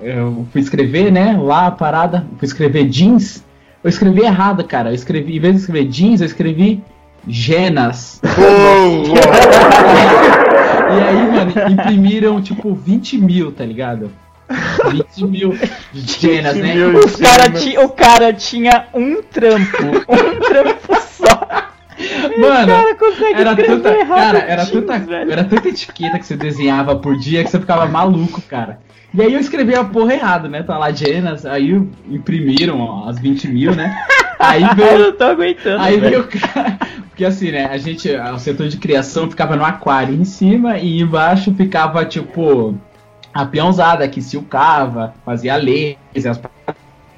eu fui escrever, né, lá a parada, fui escrever jeans, eu escrevi errado, cara. Eu escrevi, em vez de escrever jeans, eu escrevi genas. E aí, mano, imprimiram, tipo, 20 mil, tá ligado? 20 mil genas, 20 né? mil. O cara, ti- o cara tinha um trampo, um trampo só. Mano, Era tanta, cara, era tanta, era tanta etiqueta que você desenhava por dia que você ficava maluco, cara. E aí eu escrevi a porra errado, né? Tá lá Genas, aí imprimiram as 20 mil, né? Aí Eu veio, não tô aguentando. Aí velho. veio o cara. Porque assim, né? A gente, o setor de criação ficava no aquário em cima e embaixo ficava, tipo, a peãozada que silcava, fazia laser. as.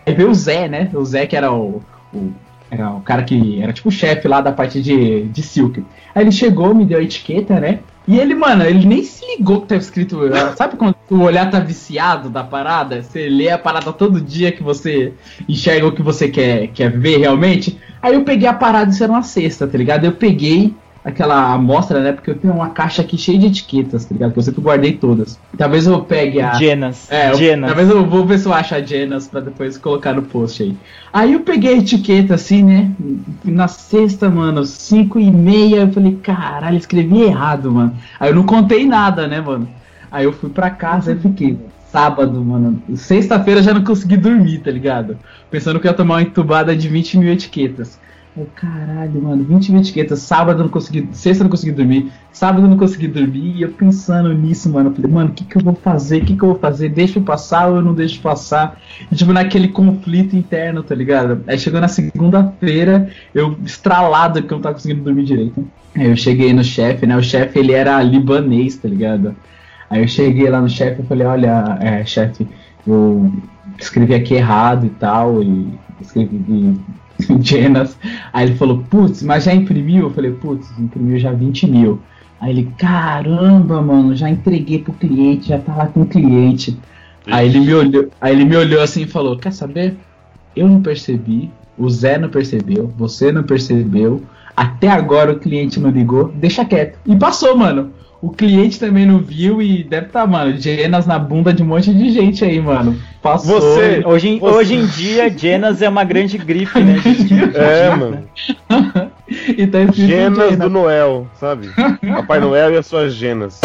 Aí veio o Zé, né? O Zé que era o. o- era o cara que era tipo o chefe lá da parte de, de silk. Aí ele chegou, me deu a etiqueta, né? E ele, mano, ele nem se ligou que tava escrito. Sabe quando o olhar tá viciado da parada? Você lê a parada todo dia que você enxerga o que você quer, quer ver realmente. Aí eu peguei a parada, isso era uma cesta, tá ligado? Eu peguei aquela amostra, né? Porque eu tenho uma caixa aqui cheia de etiquetas, tá ligado? Que eu sempre guardei todas. Talvez eu pegue a. Genas. É, eu- Genas. talvez eu vou ver se eu acho a Genas pra depois colocar no post aí. Aí eu peguei a etiqueta assim, né? Na sexta, mano, 5 e meia, eu falei, caralho, escrevi errado, mano. Aí eu não contei nada, né, mano? Aí eu fui pra casa e fiquei. Sábado, mano. Sexta-feira eu já não consegui dormir, tá ligado? Pensando que eu ia tomar uma entubada de 20 mil etiquetas. Eu, caralho, mano, 20 mil. Sábado eu não consegui. Sexta eu não consegui dormir. Sábado eu não consegui dormir. E eu pensando nisso, mano. Eu falei, mano, o que, que eu vou fazer? O que, que eu vou fazer? Deixa eu passar ou eu não deixo passar? E, tipo, naquele conflito interno, tá ligado? Aí chegou na segunda-feira, eu estralado que eu não tava conseguindo dormir direito. Aí eu cheguei no chefe, né? O chefe ele era libanês, tá ligado? Aí eu cheguei lá no chefe e falei, olha, é, chefe, eu escrevi aqui errado e tal, e escrevi Genas. Aí ele falou, putz, mas já imprimiu? Eu falei, putz, imprimiu já 20 mil. Aí ele, caramba, mano, já entreguei pro cliente, já tá lá com o cliente. Aí ele me olhou, aí ele me olhou assim e falou, quer saber? Eu não percebi, o Zé não percebeu, você não percebeu, até agora o cliente não ligou, deixa quieto. E passou, mano. O cliente também não viu e deve tá, mano, Genas na bunda de um monte de gente aí, mano. Passou. Você- Hoje, em- Você- hoje em dia, Genas é uma grande grife, né? gente? É, mano. e tá Genas Genas. do Noel, sabe? Papai Noel e as suas genas.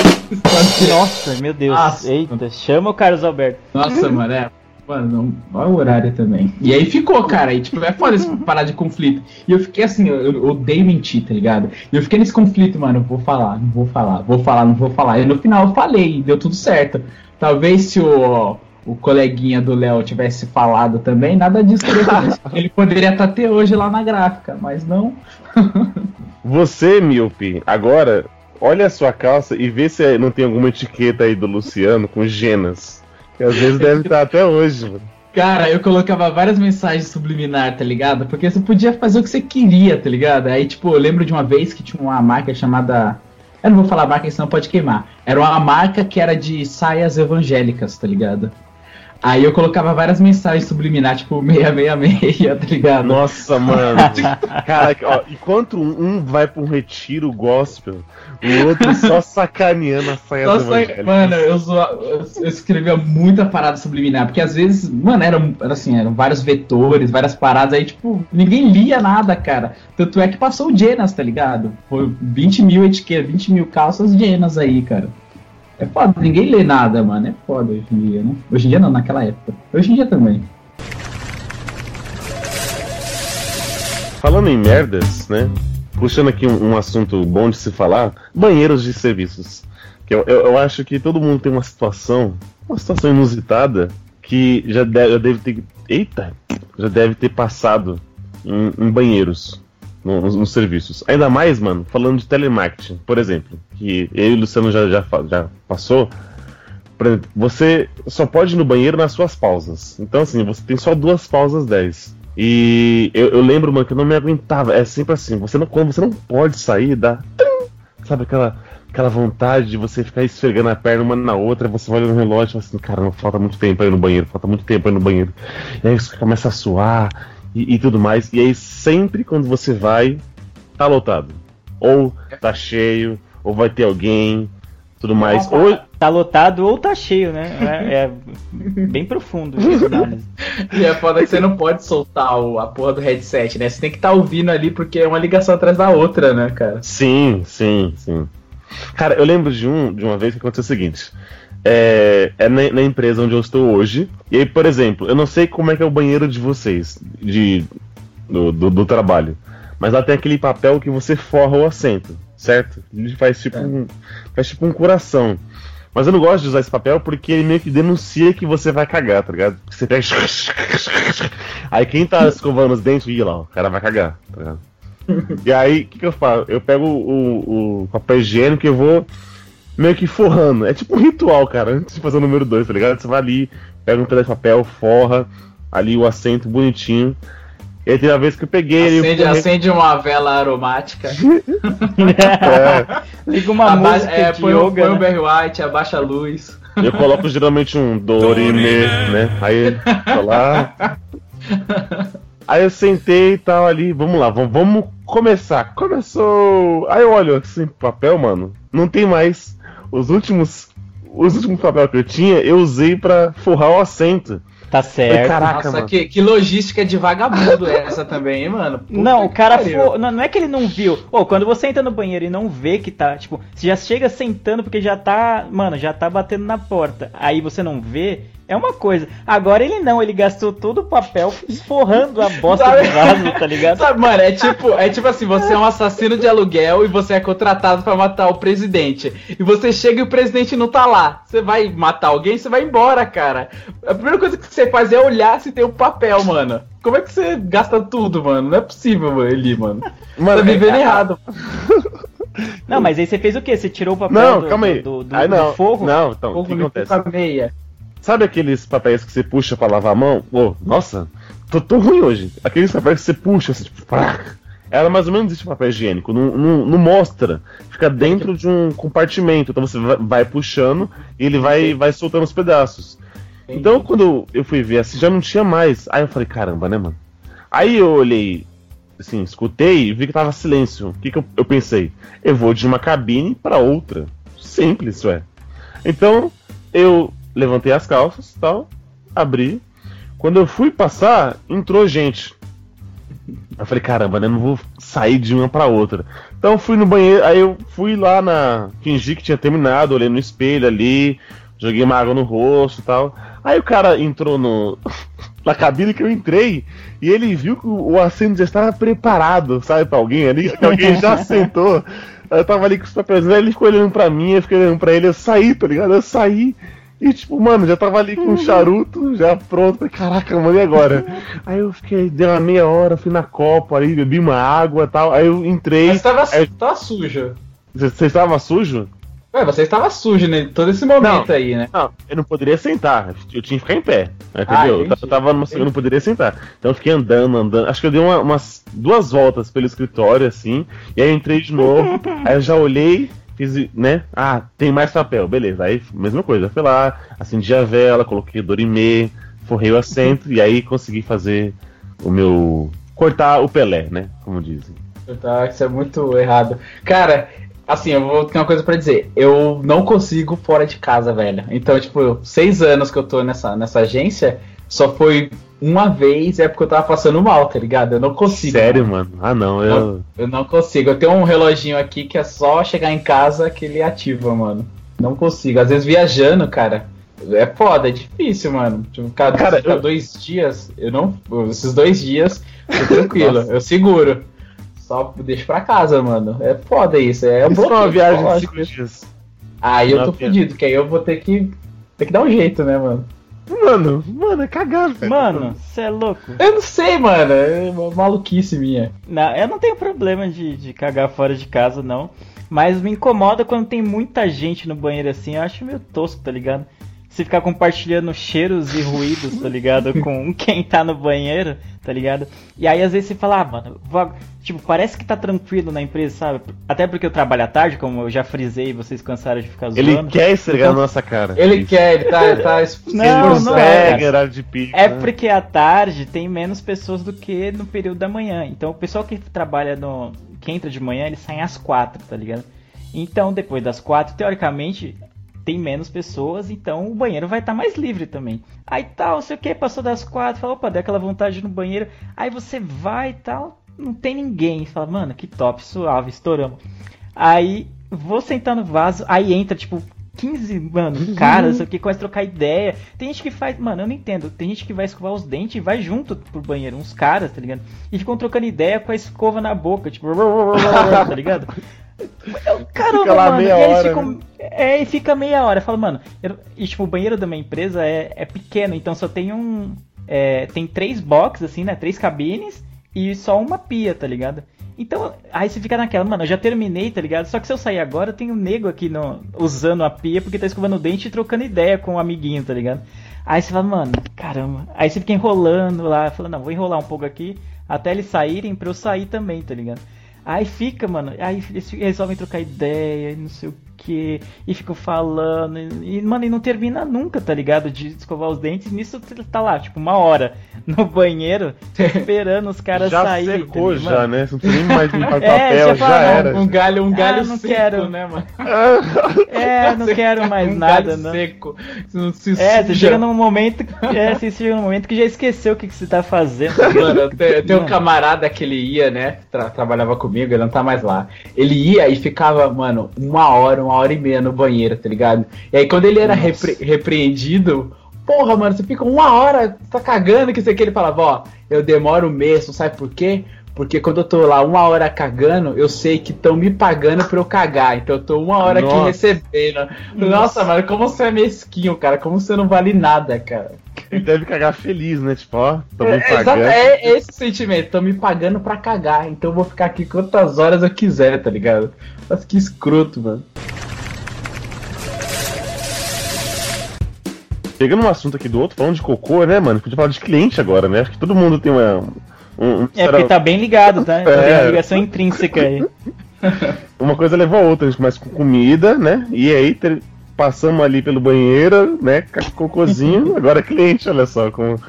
Nossa, meu Deus. Nossa. Eita, chama o Carlos Alberto. Nossa, mano, é. Mano, não- olha o horário também. E aí ficou, cara. E tipo, é foda esse parar de conflito. E eu fiquei assim, eu, eu odeio mentir, tá ligado? E eu fiquei nesse conflito, mano. Vou falar, não vou falar, vou falar, não vou falar. E no final eu falei, e deu tudo certo. Talvez se o, o coleguinha do Léo tivesse falado também, nada disso. Ele poderia estar até hoje lá na gráfica, mas não. Você, Miope, agora, olha a sua calça e vê se não tem alguma etiqueta aí do Luciano com genas. Que às vezes deve estar até hoje, mano. Cara, eu colocava várias mensagens subliminar, tá ligado? Porque você podia fazer o que você queria, tá ligado? Aí, tipo, eu lembro de uma vez que tinha uma marca chamada. Eu não vou falar marca, senão pode queimar. Era uma marca que era de saias evangélicas, tá ligado? Aí eu colocava várias mensagens subliminar, tipo 666, tá ligado? Nossa, mano. Cara, ó, enquanto um vai pra um retiro gospel, o outro só sacaneando a saia do Mano, eu, eu, escrevia muita parada subliminar, porque às vezes, mano, eram, era assim, eram vários vetores, várias paradas, aí, tipo, ninguém lia nada, cara. Tanto é que passou o Genas, tá ligado? Foi 20 mil etiquetas, 20 mil calças Genas aí, cara. É foda, ninguém lê nada, mano. É foda hoje em dia, né? Hoje em dia não, naquela época. Hoje em dia também. Falando em merdas, né? Puxando aqui um, um assunto bom de se falar, banheiros de serviços. Que eu, eu, eu, acho que todo mundo tem uma situação, uma situação inusitada, que já deve, já deve ter. Eita! Já deve ter passado em, em banheiros nos, nos, serviços. Ainda mais, mano, falando de telemarketing, por exemplo, que eu e o Luciano já, já, já passou. Exemplo, você só pode ir no banheiro nas suas pausas. Então, assim, você tem só duas pausas 10. E eu, eu, lembro, mano, que eu não me aguentava. É sempre assim, você não, quando você não pode sair, dá. Sabe aquela, aquela vontade de você ficar esfregando a perna uma na outra, você vai no relógio e fala assim, caramba, falta muito tempo aí no banheiro, falta muito tempo aí no banheiro. E aí você começa a suar e, e, tudo mais. E aí sempre quando você vai, tá lotado. Ou tá cheio, ou vai ter alguém, tudo mais. Tá, ou... tá lotado ou tá cheio, né? É, é bem profundo isso, né? E é foda que você não pode soltar o, a porra do headset, né? Você tem que estar tá ouvindo ali porque é uma ligação atrás da outra, né, cara? Sim, sim, sim. Cara, eu lembro de, um, de uma vez que aconteceu o seguinte é, é na, na, empresa onde eu estou hoje. E aí, por exemplo, eu não sei como é que é o banheiro de vocês, de, do, do, do trabalho. Mas lá tem aquele papel que você forra o assento, certo? Ele faz tipo, é. um, faz tipo um coração. Mas eu não gosto de usar esse papel porque ele meio que denuncia que você vai cagar, tá ligado? Você pega. Aí quem tá escovando os dentes, ih lá, o cara vai cagar, tá ligado? E aí, o que, que eu faço? Eu pego o, o papel higiênico e eu vou meio que forrando. É tipo um ritual, cara, antes de fazer o número 2, tá ligado? Você vai ali, pega um pedaço de papel, forra ali o assento bonitinho. E aí tem uma vez que eu peguei acende, ele. Acende uma vela aromática. é. Liga uma Aba música é, de põe, yoga. Põe né? o Barry White, abaixa a luz. Eu coloco geralmente um Dorime, né? Aí, tô lá. Aí eu sentei e tal ali, vamos lá, vamos, vamos começar. Começou! Aí eu olho assim, papel, mano, não tem mais os últimos os últimos papéis que eu tinha, eu usei para forrar o assento. Tá certo. Caraca, Nossa, que, que, logística de vagabundo é essa também, hein, mano? Puta não, o cara for, não, não, é que ele não viu. Pô, quando você entra no banheiro e não vê que tá, tipo, você já chega sentando porque já tá, mano, já tá batendo na porta. Aí você não vê, é uma coisa. Agora ele não, ele gastou todo o papel forrando a bosta do vaso, tá ligado? Sabe, mano, é tipo, é tipo assim, você é um assassino de aluguel e você é contratado para matar o presidente. E você chega e o presidente não tá lá. Você vai matar alguém, você vai embora, cara. A primeira coisa que você faz é olhar se tem o um papel, mano. Como é que você gasta tudo, mano? Não é possível, mano, ali, mano. mano tá vivendo é, errado. Não, mas aí você fez o quê? Você tirou o papel não, do, calma aí. do, do, do, não, do fogo? Não, então, o que acontece? Meia. Sabe aqueles papéis que você puxa para lavar a mão? Oh, nossa, tô, tô ruim hoje. Aqueles papéis que você puxa, assim, tipo, pá. Era mais ou menos esse papel higiênico. Não, não, não, mostra. Fica dentro de um compartimento. Então você vai puxando e ele vai, vai soltando os pedaços. Então quando eu fui ver assim, já não tinha mais. Aí eu falei, caramba, né, mano? Aí eu olhei, assim, escutei e vi que tava silêncio. O que, que eu, eu pensei? Eu vou de uma cabine para outra. Simples, isso é. Então eu levantei as calças tal, abri. Quando eu fui passar, entrou gente. Eu falei, caramba, né? Não vou sair de uma para outra. Então fui no banheiro, aí eu fui lá na. Fingi que tinha terminado, olhei no espelho ali, joguei uma água no rosto e tal. Aí o cara entrou no. na cabine que eu entrei e ele viu que o assento já estava preparado, sabe, pra alguém ali, que alguém já sentou. Eu tava ali com os papéis, ele ficou olhando pra mim, eu fiquei olhando pra ele, eu saí, tá ligado? Eu saí. E tipo, mano, já tava ali com o charuto, já pronto. Caraca, mano, e agora? Aí eu fiquei, deu uma meia hora, fui na copa aí, bebi uma água e tal. Aí eu entrei. Mas tava, aí, tava sujo. Você estava sujo? Ué, você estava sujo né, todo esse momento não, aí, né? Não, eu não poderia sentar. Eu tinha que ficar em pé. Entendeu? Ah, eu tava numa. Eu não poderia sentar. Então eu fiquei andando, andando. Acho que eu dei uma, umas duas voltas pelo escritório, assim. E aí eu entrei de novo. aí eu já olhei, fiz, né? Ah, tem mais papel, beleza. Aí, mesma coisa, fui lá, acendi a vela, coloquei Dorimê, forrei o assento e aí consegui fazer o meu. cortar o Pelé, né? Como dizem. Tá, isso é muito errado. Cara, Assim, eu vou ter uma coisa para dizer. Eu não consigo fora de casa, velho. Então, tipo, seis anos que eu tô nessa, nessa agência, só foi uma vez, é porque eu tava passando mal, tá ligado? Eu não consigo. Sério, mano? mano? Ah, não, eu... eu. Eu não consigo. Eu tenho um reloginho aqui que é só chegar em casa que ele ativa, mano. Não consigo. Às vezes viajando, cara. É foda, é difícil, mano. Tipo, cada, cara, eu... dois dias, eu não. Esses dois dias, tô tranquilo, eu seguro. Só deixa pra casa, mano. É foda isso. É um bloqueio, uma viagem de cinco dias. Aí eu tô fudido, que aí eu vou ter que. ter que dar um jeito, né, mano? Mano, mano, é cagado. Mano, você é louco. Eu não sei, mano. É maluquice minha. Não, eu não tenho problema de, de cagar fora de casa, não. Mas me incomoda quando tem muita gente no banheiro assim. Eu acho meio tosco, tá ligado? Você ficar compartilhando cheiros e ruídos, tá ligado? Com quem tá no banheiro, tá ligado? E aí às vezes você fala, ah, mano, vou... tipo, parece que tá tranquilo na empresa, sabe? Até porque eu trabalho à tarde, como eu já frisei, vocês cansaram de ficar zoando. Ele quer esfregar então... na nossa cara. Ele Isso. quer, ele tá, tá não, não é, de pico, é né? porque à tarde tem menos pessoas do que no período da manhã. Então o pessoal que trabalha no. que entra de manhã, eles saem às quatro, tá ligado? Então, depois das quatro, teoricamente, tem menos pessoas, então o banheiro vai estar tá mais livre também. Aí tal, sei o que, passou das quatro, fala, opa, deu aquela vontade no banheiro. Aí você vai e tal, não tem ninguém. Fala, mano, que top, suave, estouramos. Aí vou sentar no vaso, aí entra, tipo, 15, mano, uhum. caras, sei o que, começa a trocar ideia. Tem gente que faz, mano, eu não entendo. Tem gente que vai escovar os dentes e vai junto pro banheiro, uns caras, tá ligado? E ficam trocando ideia com a escova na boca, tipo, tá ligado? Caramba, fica lá mano, meia hora. Ficam, né? É, e fica meia hora. Fala, mano, eu, e tipo, o banheiro da minha empresa é, é pequeno, então só tem um. É, tem três boxes, assim, né? Três cabines e só uma pia, tá ligado? Então, aí você fica naquela, mano, eu já terminei, tá ligado? Só que se eu sair agora, tem um nego aqui no, usando a pia porque tá escovando o dente e trocando ideia com o um amiguinho, tá ligado? Aí você fala, mano, caramba. Aí você fica enrolando lá, fala, não, vou enrolar um pouco aqui até eles saírem pra eu sair também, tá ligado? Aí fica, mano, aí eles resolvem trocar ideia e não sei o que, e ficam falando, e, mano, e não termina nunca, tá ligado? De escovar os dentes, nisso tá lá, tipo, uma hora no banheiro, esperando os caras já saírem. Secou tá já, né? Você não tem nem mais limpar é, papel, já, já era. Um galho, um galho ah, não seco, quero. né, mano? é, não quero mais um nada, não. seco. Não se é, você chega num momento, é, você chega num momento que já esqueceu o que, que você tá fazendo. Mano, tem, tem um camarada que ele ia, né, tra trabalhava comigo, ele não tá mais lá. Ele ia e ficava, mano, uma hora, uma hora e meia no banheiro, tá ligado? E aí quando ele era repre repreendido, porra, mano, você fica uma hora, tá cagando, que sei que ele falava, ó, eu demoro um mês, não sabe por quê? Porque quando eu tô lá uma hora cagando, eu sei que estão me pagando pra eu cagar. Então eu tô uma hora Nossa. aqui recebendo. Nossa, Nossa, mano, como você é mesquinho, cara. Como você não vale nada, cara. Ele deve cagar feliz, né? Tipo, ó, tô me é, pagando. É, é esse sentimento, tô me pagando pra cagar. Então eu vou ficar aqui quantas horas eu quiser, tá ligado? Mas que escroto, mano. Pegando um assunto aqui do outro, falando de cocô, né, mano? Podia falar de cliente agora, né? Acho que todo mundo tem uma. Um, um é, porque tá bem ligado, tá? É. Tem uma ligação intrínseca aí. uma coisa levou a outra, a gente começa com comida, né? E aí ter, passamos ali pelo banheiro, né? Cocôzinho, agora cliente, olha só como,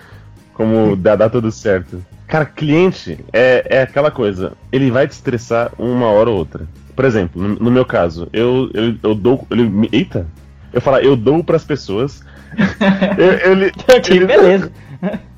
como dá, dá tudo certo. Cara, cliente é, é aquela coisa, ele vai te estressar uma hora ou outra. Por exemplo, no, no meu caso, eu, eu, eu dou. Ele, eita! Eu falo, eu dou para as pessoas eu, ele, que ele, beleza.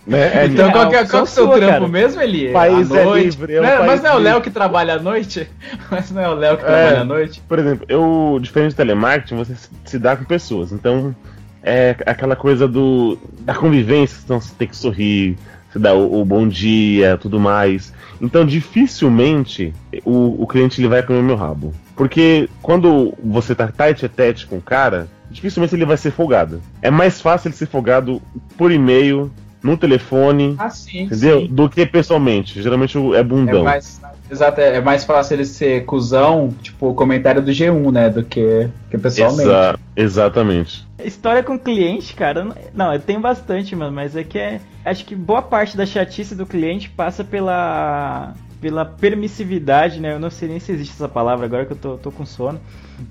Né? É, então, qual, que é, qual é o seu trampo cara. mesmo, Eli? País é livre. É um não, mas não é o Léo que trabalha à noite? Mas não é o Léo que é, trabalha à noite? Por exemplo, eu, diferente do telemarketing, você se dá com pessoas. Então, é aquela coisa do da convivência, então você tem que sorrir, você dá o, o bom dia, tudo mais. Então, dificilmente o, o cliente ele vai comer meu rabo. Porque quando você tá tete a tete com o cara, dificilmente ele vai ser folgado. É mais fácil ele ser folgado por e-mail, no telefone, ah, sim, entendeu? Sim. Do que pessoalmente. Geralmente é bundão. É mais, Exato, é mais fácil ele ser cuzão, tipo, comentário do G1, né? Do que, que pessoalmente. Exa exatamente. História com cliente, cara. Não, eu tenho bastante, mano, mas é que é. Acho que boa parte da chatice do cliente passa pela. pela permissividade, né? Eu não sei nem se existe essa palavra agora que eu tô, tô com sono.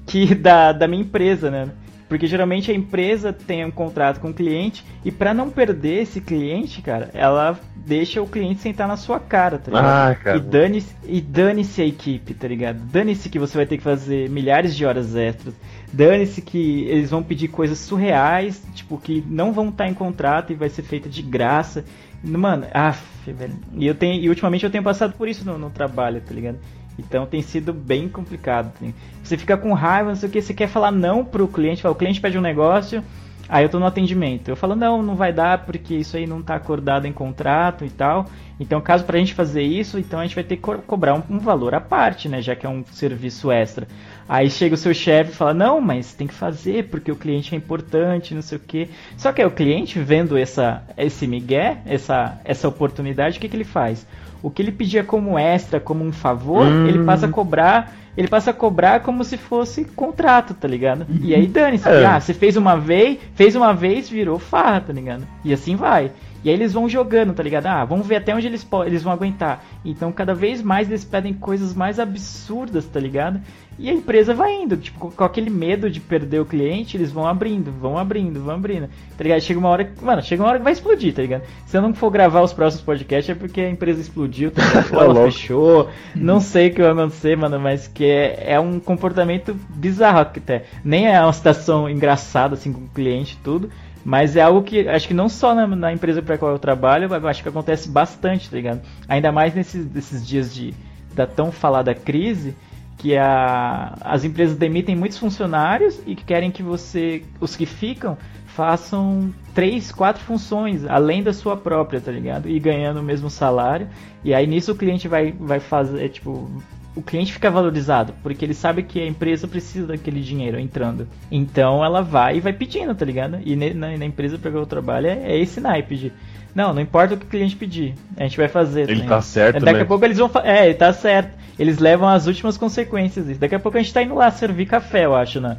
Que da, da minha empresa, né? Porque geralmente a empresa tem um contrato com o cliente e para não perder esse cliente, cara, ela deixa o cliente sentar na sua cara, tá ligado? Ah, cara. E dane-se e dane a equipe, tá ligado? Dane-se que você vai ter que fazer milhares de horas extras. Dane-se que eles vão pedir coisas surreais, tipo, que não vão estar em contrato e vai ser feita de graça. Mano, af, velho. E, eu tenho, e ultimamente eu tenho passado por isso no, no trabalho, tá ligado? Então tem sido bem complicado. Assim. Você fica com raiva, não sei o que, você quer falar não pro cliente, o cliente pede um negócio, aí eu tô no atendimento. Eu falo, não, não vai dar porque isso aí não tá acordado em contrato e tal. Então, caso pra gente fazer isso, então a gente vai ter que co cobrar um, um, valor à parte, né? Já que é um serviço extra. Aí chega o seu chefe e fala, não, mas tem que fazer porque o cliente é importante, não sei o que. Só que aí o cliente, vendo essa, esse migué, essa, essa oportunidade, o que, que ele faz? O que ele pedia como extra, como um favor, hum. ele passa a cobrar, ele passa a cobrar como se fosse contrato, tá ligado? E aí dane-se, é. ah, você fez uma vez, fez uma vez, virou farra, tá ligado? E assim vai. E aí eles vão jogando, tá ligado? Ah, vamos ver até onde eles, eles vão aguentar. Então cada vez mais eles pedem coisas mais absurdas, tá ligado? E a empresa vai indo, tipo, com aquele medo de perder o cliente, eles vão abrindo, vão abrindo, vão abrindo. Tá ligado? Chega uma hora que, mano, chega uma hora que vai explodir, tá ligado? Se eu não for gravar os próximos podcasts é porque a empresa explodiu, tá ela fechou, não sei o que vai acontecer, mano, mas que é, é um comportamento bizarro até. Nem é uma situação engraçada assim com o cliente e tudo. Mas é algo que acho que não só na, na empresa para qual eu trabalho, acho que acontece bastante, tá ligado? Ainda mais nesses, nesses dias de da tão falada crise, que a, as empresas demitem muitos funcionários e que querem que você, os que ficam, façam três, quatro funções além da sua própria, tá ligado? E ganhando o mesmo salário. E aí nisso o cliente vai, vai fazer, tipo, o cliente fica valorizado, porque ele sabe que a empresa precisa daquele dinheiro entrando. Então ela vai e vai pedindo, tá ligado? E na, na empresa para que eu trabalho é, é, esse naipe de. Não, não importa o que o cliente pedir, a gente vai fazer. Ele tá, tá certo, Daqui né? a pouco eles vão. É, ele tá certo. Eles levam as últimas consequências. Daqui a pouco a gente tá indo lá servir café, eu acho, né?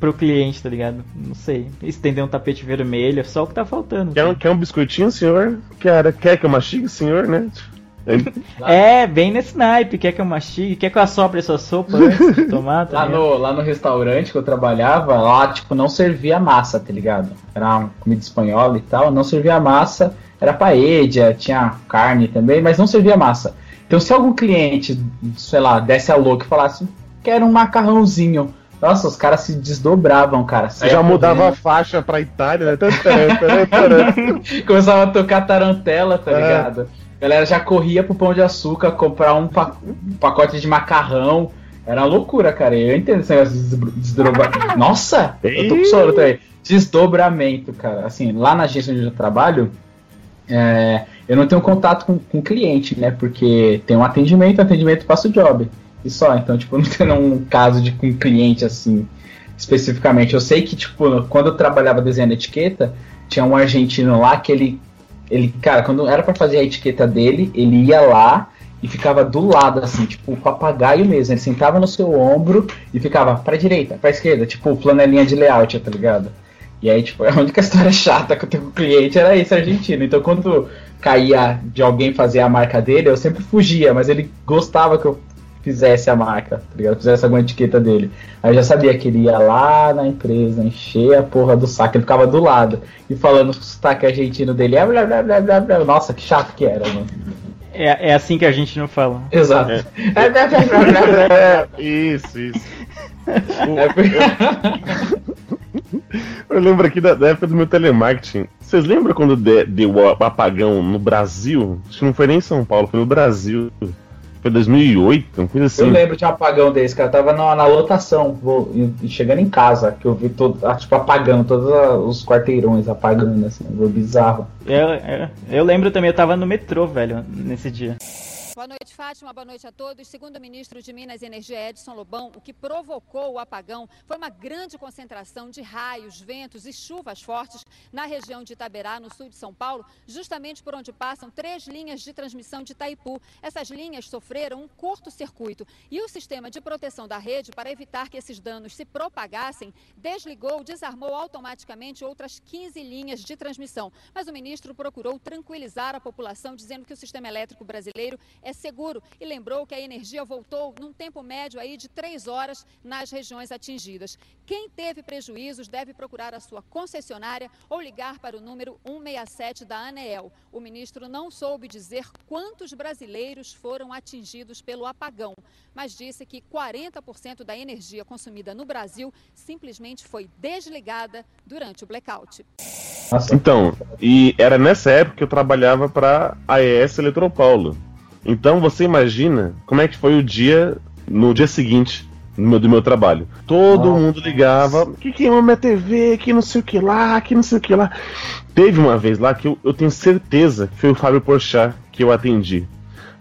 pro cliente, tá ligado? Não sei. Estender um tapete vermelho, é só o que tá faltando. Quer um, quer um biscoitinho, senhor? Quer, quer que eu mastigue, senhor, né? é, bem nesse naipe. Quer que eu mastigue? Quer que eu assopre essa sopa antes de tomar? Tá lá, no, lá no restaurante que eu trabalhava, lá, tipo, não servia massa, tá ligado? Era uma comida espanhola e tal, não servia massa. Era paella, tinha carne também, mas não servia massa. Então, se algum cliente, sei lá, desse a louca e falasse, quero um macarrãozinho. Nossa, os caras se desdobravam, cara. Você já mudava a faixa pra Itália, né? Começava a tocar tarantela, tá é. ligado? Galera já corria pro Pão de Açúcar comprar um, pa um pacote de macarrão. Era uma loucura, cara. Eu entendo esse negócio de desdobramento. Nossa! Eu tô com sono também. Desdobramento, cara. Assim, lá na agência onde eu trabalho, é, eu não tenho contato com, com cliente, né? Porque tem um atendimento, atendimento passa o job. E só. Então, tipo, não tem um caso de com cliente assim, especificamente. Eu sei que, tipo, quando eu trabalhava desenhando etiqueta, tinha um argentino lá que ele ele, cara, quando era para fazer a etiqueta dele, ele ia lá e ficava do lado, assim, tipo, o papagaio mesmo. Ele sentava no seu ombro e ficava pra direita, pra esquerda, tipo, flanelinha de layout, tá ligado? E aí, tipo, a única história chata que eu tenho com o cliente era esse argentino. Então, quando caía de alguém fazer a marca dele, eu sempre fugia, mas ele gostava que eu fizesse a marca, tá ligado? Fizesse alguma etiqueta dele. Aí eu já sabia que ele ia lá na empresa, encher a porra do saco, ele ficava do lado e falando o sotaque argentino dele. Blá, blá, blá, blá, blá. Nossa, que chato que era, mano. É, é assim que a gente não fala. Exato. É. é, isso, isso. Eu lembro aqui da, da, época do meu telemarketing. Vocês lembram quando deu o apagão no Brasil? Acho que não foi nem em São Paulo, foi no Brasil. Foi 2008, uma coisa assim. Eu lembro de um apagão desse, cara. Eu tava na, na lotação, vou, e, chegando em casa, que eu vi todo, ah, tipo, apagando, todos os quarteirões apagando, assim, foi bizarro. Eu, eu, eu, lembro também, eu tava no metrô, velho, nesse dia. Boa noite, Fátima. Boa noite a todos. Segundo o ministro de Minas e Energia, Edson Lobão, o que provocou o apagão foi uma grande concentração de raios, ventos e chuvas fortes na região de Itaberá, no sul de São Paulo, justamente por onde passam três linhas de transmissão de Itaipu. Essas linhas sofreram um curto-circuito e o sistema de proteção da rede, para evitar que esses danos se propagassem, desligou, desarmou automaticamente outras 15 linhas de transmissão. Mas o ministro procurou tranquilizar a população, dizendo que o sistema elétrico brasileiro é seguro e lembrou que a energia voltou num tempo médio aí de três horas nas regiões atingidas. Quem teve prejuízos deve procurar a sua concessionária ou ligar para o número 167 da ANEEL. O ministro não soube dizer quantos brasileiros foram atingidos pelo apagão, mas disse que 40% da energia consumida no Brasil simplesmente foi desligada durante o blackout. Então, e era nessa época que eu trabalhava para a AES Eletropaulo. Então você imagina como é que foi o dia no dia seguinte do meu, do meu trabalho. Todo Nossa. mundo ligava, que queimou minha TV, que não sei o que lá, que não sei o que lá. Teve uma vez lá que eu, eu tenho certeza que foi o Fábio Porchat que eu atendi.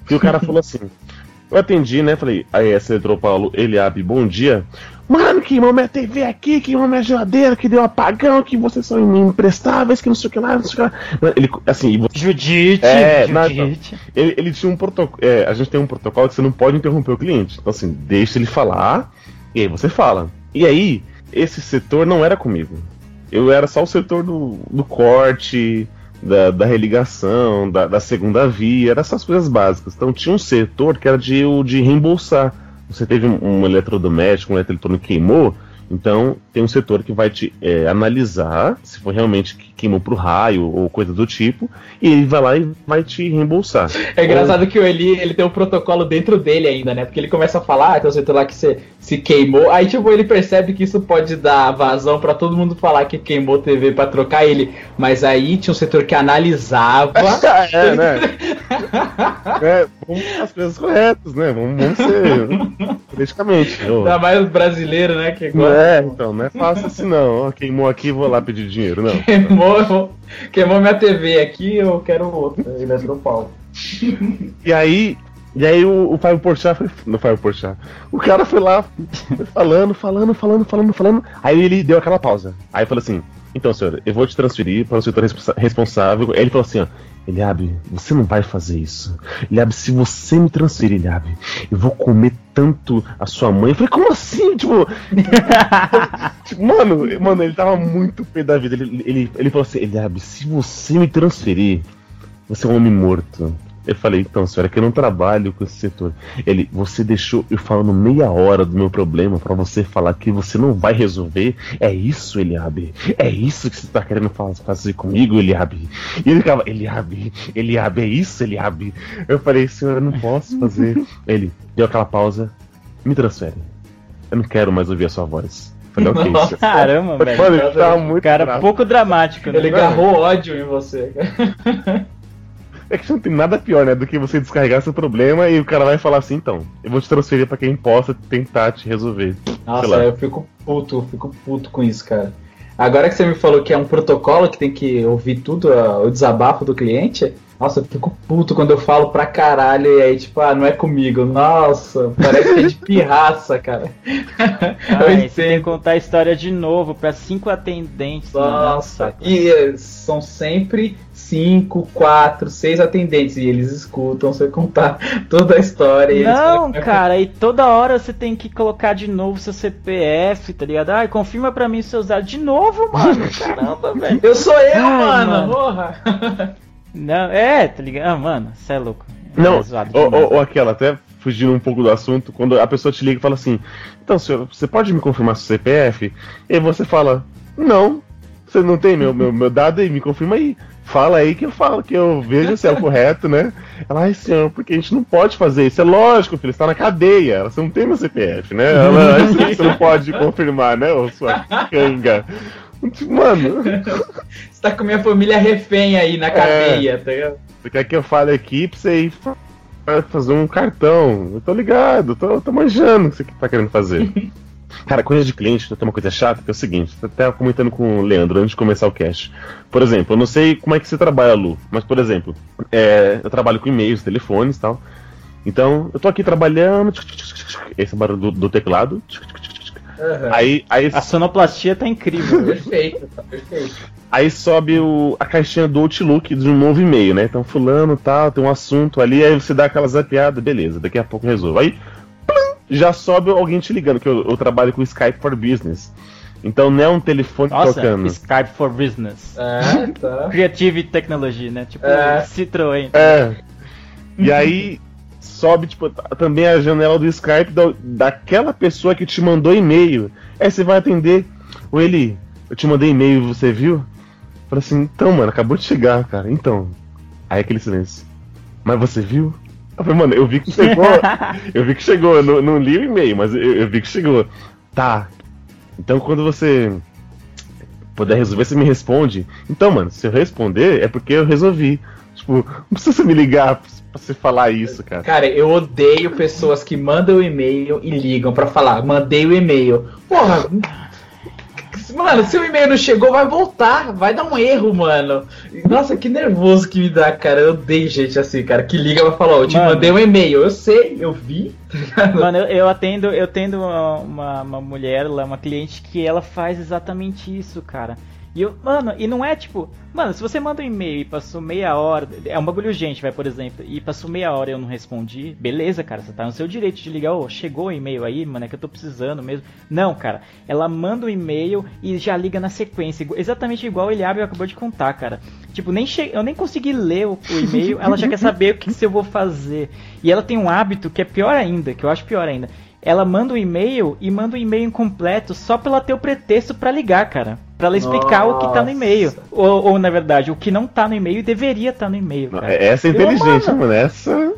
Que o cara falou assim: eu atendi, né? Falei, aí essa entrou Paulo, ele abre, bom dia. Mano, queimou minha TV aqui, queimou minha geladeira, que deu apagão, que vocês são imprestáveis, que não sei o que lá, não sei o que lá. Ele, assim, você... Judite, é, Judite. ele, ele, tinha um protocolo. É, a gente tem um protocolo que você não pode interromper o cliente. Então, assim, deixa ele falar, e aí você fala. E aí, esse setor não era comigo. Eu era só o setor do, do corte, da, da religação, da, da, segunda via, essas coisas básicas. Então tinha um setor que era de, de reembolsar. Você teve um, eletrodoméstico, um eletroeletrônico que queimou, então, tem um setor que vai te é, analisar se foi realmente que queimou pro raio ou coisa do tipo, e ele vai lá e vai te reembolsar. É engraçado ou... que o Eli ele tem um protocolo dentro dele ainda, né? Porque ele começa a falar, ah, tem um setor lá que se, se queimou, aí tipo, ele percebe que isso pode dar vazão para todo mundo falar que queimou TV para trocar ele, mas aí tinha um setor que analisava. é, né? é, vamos as coisas corretas, né? Vamos, vamos ser politicamente. Ainda mais brasileiro, né? Que agora é, então, não é fácil assim não. Queimou aqui, vou lá pedir dinheiro, não. Queimou, queimou minha TV aqui, eu quero outra, Eletropaulo. e aí, e aí o, o Fábio Porchat foi. Não Fábio Porchat. O cara foi lá, falando, falando, falando, falando, falando. Aí ele deu aquela pausa. Aí falou assim: Então, senhor, eu vou te transferir para o setor responsável. Aí ele falou assim: ó, Eliabe, você não vai fazer isso. Eliabe, se você me transferir, Eliabe, eu vou comer tanto a sua mãe. Eu falei, como assim? Tipo, tipo mano, mano, ele tava muito pé da vida. Ele, ele, ele falou assim, Eliabe, se você me transferir, você é um homem morto. Eu falei, então, senhora, que eu não trabalho com esse setor. Ele, você deixou eu falando meia hora do meu problema para você falar que você não vai resolver. É isso, Eliabe? É isso que você tá querendo fazer comigo, Eliabe? E ele ficava, Eliabe, Eliabe, é isso, Eliabe? Eu falei, senhora, eu não posso fazer. ele deu aquela pausa, me transfere. Eu não quero mais ouvir a sua voz. Falei, ok. Nossa, caramba, velho. Mano, ele tava muito cara bravo. pouco dramático, né? Ele agarrou ódio em você. É que não tem nada pior, né, do que você descarregar seu problema e o cara vai falar assim, então, eu vou te transferir para quem possa tentar te resolver. Nossa, eu fico puto, fico puto com isso, cara. Agora que você me falou que é um protocolo que tem que ouvir tudo, o desabafo do cliente, nossa, eu fico puto quando eu falo pra caralho e aí, tipo, ah, não é comigo. Nossa, parece que é de pirraça, cara. Ah, eu você tem que contar a história de novo pra cinco atendentes. Nossa, e eh, são sempre cinco, quatro, seis atendentes e eles escutam você contar toda a história. Não, cara, e toda hora você tem que colocar de novo seu CPF, tá ligado? Ai, confirma pra mim seus dados de novo, mano. Caramba, velho. Eu sou eu, Ai, mano, porra. Não, é, tá ligado? Ah, mano, você é louco. Não, é ou, ou, ou aquela, até fugindo um pouco do assunto, quando a pessoa te liga e fala assim: Então, senhor, você pode me confirmar seu CPF? E você fala: Não, você não tem meu, meu, meu dado aí, me confirma aí. Fala aí que eu falo, que eu vejo se é o correto, né? Ela, ai senhor, porque a gente não pode fazer isso. É lógico, filho, você tá na cadeia. Você não tem meu CPF, né? Ela, você não pode confirmar, né, ô sua canga. Mano. Você tá com minha família refém aí na cadeia, é, tá ligado? Você quer que eu fale aqui pra você ir fazer um cartão? Eu tô ligado, tô, tô manjando o que você tá querendo fazer. Cara, coisa de cliente tem uma coisa chata que é o seguinte, eu até comentando com o Leandro antes de começar o cast. Por exemplo, eu não sei como é que você trabalha, Lu, mas por exemplo, é, eu trabalho com e-mails, telefones e tal. Então, eu tô aqui trabalhando, esse barulho do, do teclado. Uhum. Aí, aí, a sonoplastia tá incrível. perfeito, tá perfeito. Aí sobe o, a caixinha do Outlook de um novo e-mail, né? Então, fulano tal, tem um assunto ali, aí você dá aquela zapeada, beleza, daqui a pouco resolve. Aí, plum, já sobe alguém te ligando, que eu, eu, trabalho com Skype for Business. Então não é um telefone Nossa, tocando. Skype for Business. É, tá. Creative Technology, né? Tipo é. Citroën. É. E aí sobe, tipo, também a janela do Skype da, daquela pessoa que te mandou e-mail. Aí você vai atender. Ou ele, eu te mandei e-mail, você viu? Fala assim, então, mano, acabou de chegar, cara. Então. Aí aquele silêncio. Mas você viu? Eu falei, mano, eu vi que chegou. eu vi que chegou. Eu não, não li o e-mail, mas eu, eu, vi que chegou. Tá. Então quando você puder resolver, você me responde. Então, mano, se eu responder, é porque eu resolvi. Tipo, não precisa me ligar pra você falar isso, cara. Cara, eu odeio pessoas que mandam o e-mail e ligam para falar, mandei o e-mail. Porra, Mano, se o e-mail não chegou, vai voltar. Vai dar um erro, mano. Nossa, que nervoso que me dá, cara. Eu odeio gente assim, cara, que liga pra falar, eu te mano, mandei um e-mail. Eu sei, eu vi. Tá mano, eu, eu atendo, eu atendo uma, uma, uma mulher lá, uma cliente que ela faz exatamente isso, cara. E eu, mano, e não é tipo, mano, se você manda um e-mail e passou meia hora, é um bagulho urgente, vai, por exemplo, e passou meia hora e eu não respondi, beleza, cara, você tá no seu direito de ligar, ô, oh, chegou o e-mail aí, mano, é que eu tô precisando mesmo. Não, cara, ela manda o um e-mail e já liga na sequência, exatamente igual o Eliabe acabou de contar, cara. Tipo, nem che... eu nem consegui ler o, o e-mail, ela já quer saber o que, que eu vou fazer. E ela tem um hábito que é pior ainda, que eu acho pior ainda. Ela manda um e-mail e manda um e-mail incompleto só pra ela ter o pretexto para ligar, cara. Pra ela explicar Nossa. o que tá no e-mail. Ou, ou, na verdade, o que não tá no e-mail deveria estar tá no e-mail. Cara. Essa é inteligente, mano. Essa.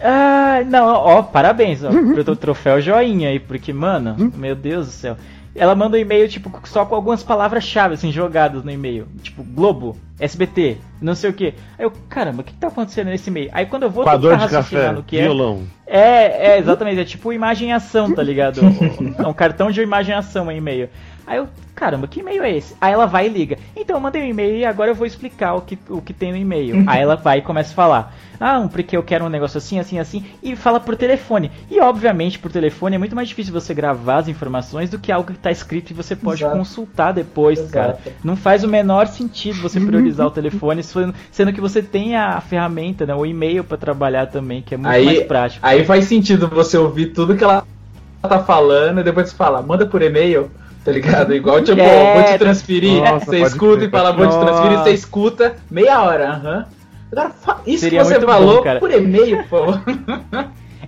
Ah, não, ó, parabéns, ó, pro troféu joinha aí, porque, mano, meu Deus do céu. Ela manda um e-mail, tipo, só com algumas palavras-chave, assim, jogadas no e-mail. Tipo, Globo, SBT, não sei o que. Aí eu, caramba, o que, que tá acontecendo nesse e-mail? Aí quando eu vou tentar raciocinar no que violão. é. É, é, exatamente, é tipo imagem ação, tá ligado? é um cartão de imagem ação em e-mail. Aí eu, caramba, que e-mail é esse? Aí ela vai e liga. Então eu mandei um e-mail e agora eu vou explicar o que, o que tem no e-mail. Uhum. Aí ela vai e começa a falar. Ah, porque eu quero um negócio assim, assim, assim. E fala por telefone. E obviamente por telefone é muito mais difícil você gravar as informações do que algo que está escrito e você pode Exato. consultar depois, Exato. cara. Não faz o menor sentido você priorizar o telefone, sendo que você tem a ferramenta, né, o e-mail para trabalhar também, que é muito aí, mais prático. Aí faz sentido você ouvir tudo que ela tá falando e depois você fala, manda por e-mail tá ligado? Igual, tipo, é, vou te transferir, Nossa, você escuta e fala, vou te transferir, você escuta, meia hora, aham. Uhum. Agora, isso Seria que você falou bom, por e-mail, por favor.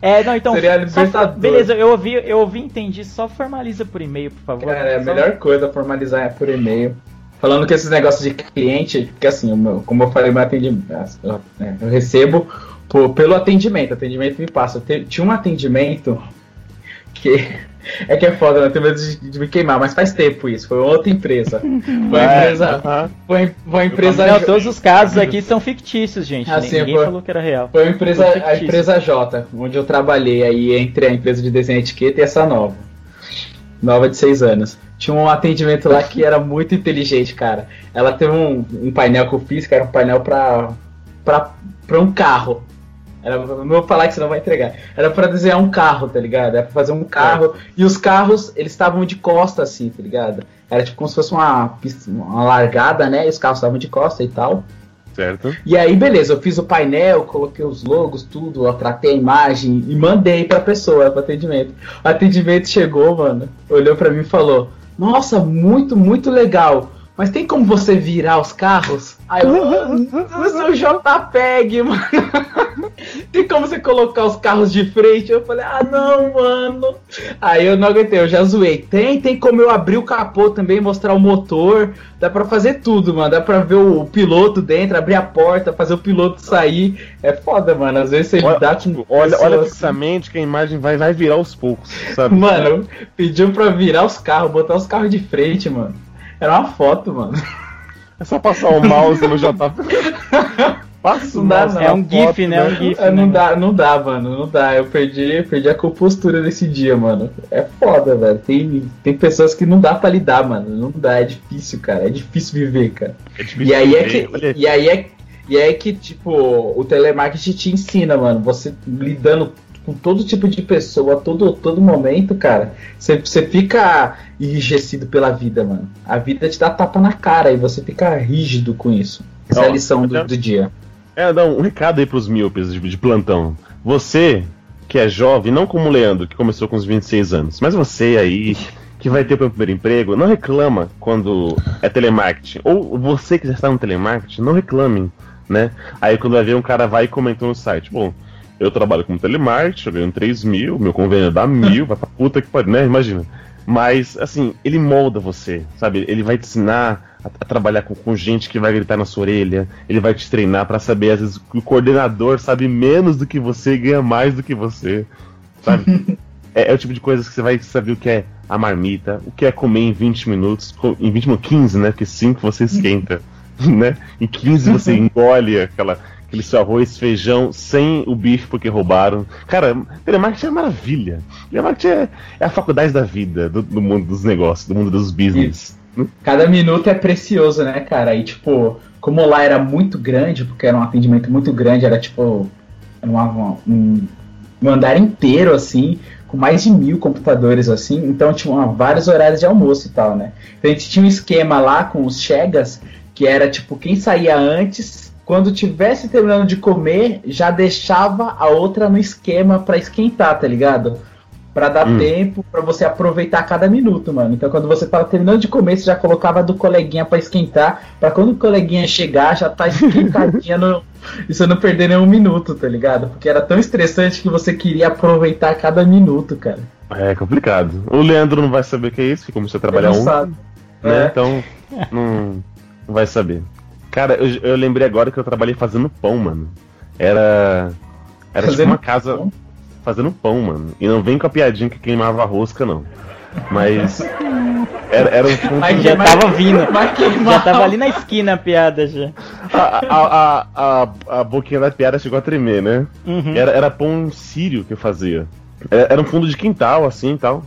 É, não, então. Seria só, beleza, eu ouvi, eu ouvi, entendi. Só formaliza por e-mail, por favor. Cara, é a melhor coisa formalizar é por e-mail. Falando que esses negócios de cliente, porque assim, meu, como eu falei, meu atendimento, eu, é, eu recebo por, pelo atendimento, atendimento me passa. tinha um atendimento que é que é foda, né? Tenho medo de, de, me queimar, mas faz tempo isso. Foi outra empresa. Foi uma é, empresa. Uh -huh. Foi, empresa. Não, todos os casos aqui são fictícios, gente. Assim, Ninguém foi, falou que era real. Foi a empresa, a empresa J, onde eu trabalhei aí entre a empresa de desenho e etiqueta e essa nova. Nova de seis anos. Tinha um atendimento lá que era muito inteligente, cara. Ela teve um, um painel que eu fiz, que era um painel pra, pra, pra um carro. Era, não vou falar que você não vai entregar. Era para desenhar um carro, tá ligado? Era pra fazer um carro. É. E os carros, eles estavam de costa, assim, tá ligado? Era tipo como se fosse uma, uma largada, né? E os carros estavam de costa e tal. Certo. E aí, beleza, eu fiz o painel, coloquei os logos, tudo, eu tratei a imagem e mandei pra pessoa, pro atendimento. O atendimento chegou, mano, olhou para mim e falou: Nossa, muito, muito legal. Mas tem como você virar os carros? Aí eu, o seu JPEG, mano. tem como você colocar os carros de frente? Eu falei, ah, não, mano. Aí eu não aguentei, eu já zoei. Tem, tem como eu abrir o capô também, mostrar o motor. Dá pra fazer tudo, mano. Dá pra ver o, piloto dentro, abrir a porta, fazer o piloto sair. É foda, mano. Às vezes você olha, dá com. Olha, olha fixamente que a imagem vai, vai virar aos poucos, sabe? Mano, pediu pra virar os carros, botar os carros de frente, mano. Era uma foto, mano. É só passar o mouse no JP. Passa não dá, não. É um GIF, né? É um GIF. É, não, né? dá, não dá, mano. Não dá. Eu perdi, perdi a compostura nesse dia, mano. É foda, velho. Tem, tem pessoas que não dá pra lidar, mano. Não dá. É difícil, cara. É difícil viver, cara. É difícil e aí viver. é que. E aí é E é que, tipo, o telemarketing te ensina, mano, você lidando com todo tipo de pessoa, todo, todo momento, cara, você, você fica enrijecido pela vida, mano. A vida te dá tapa na cara e você fica rígido com isso. Essa é a lição do, do dia. É, dá um recado aí pros míopes de, de plantão. Você, que é jovem, não como o Leandro, que começou com os 26 anos, mas você aí, que vai ter o primeiro emprego, não reclama quando é telemarketing. Ou você que já está no telemarketing, não reclame, né? Aí quando vai ver um cara vai e comentou no site, bom, eu trabalho como telemarketing, eu ganho 3 mil, meu convênio dá mil, vai pra puta que pariu, né? Imagina. Mas, assim, ele molda você, sabe? Ele vai te ensinar a, a trabalhar com, com, gente que vai gritar na sua orelha, ele vai te treinar para saber, às vezes, que o coordenador sabe menos do que você e ganha mais do que você, sabe? é, é, o tipo de coisa que você vai saber o que é a marmita, o que é comer em 20 minutos, em 20 minutos, 15, né? Porque 5 você esquenta, né? Em 15 você engole aquela aquele arroz, feijão, sem o bife porque roubaram. Cara, telemarketing é maravilha. Telemarketing é, é a faculdade da vida, do, do, mundo dos negócios, do mundo dos business. Cada minuto é precioso, né, cara? E tipo, como lá era muito grande, porque era um atendimento muito grande, era tipo um, um andar inteiro, assim, com mais de mil computadores, assim, então tinha vários horários de almoço e tal, né? Então a gente tinha um esquema lá com os chegas, que era tipo, quem saía antes quando tivesse terminando de comer, já deixava a outra no esquema para esquentar, tá ligado? Para dar hum. tempo para você aproveitar cada minuto, mano. Então quando você tava terminando de comer, você já colocava do coleguinha para esquentar, para quando o coleguinha chegar, já tá esquentadinha no e você não perder nenhum minuto, tá ligado? Porque era tão estressante que você queria aproveitar cada minuto, cara. É complicado. O Leandro não vai saber o que é isso, que começou a trabalhar um, né? É. Então não, não vai saber. Cara, eu, eu, lembrei agora que eu trabalhei fazendo pão, mano. Era. Era tipo uma casa pão? fazendo pão, mano. E não vem com a piadinha que queimava a rosca, não. Mas. Era, era um ponto. Mas já tava vindo. Já tava ali na esquina a piada já. A, a, a, a, boquinha da piada chegou a tremer, né? Uhum. Era, era pão sírio que eu fazia. Era, era um fundo de quintal, assim e tal.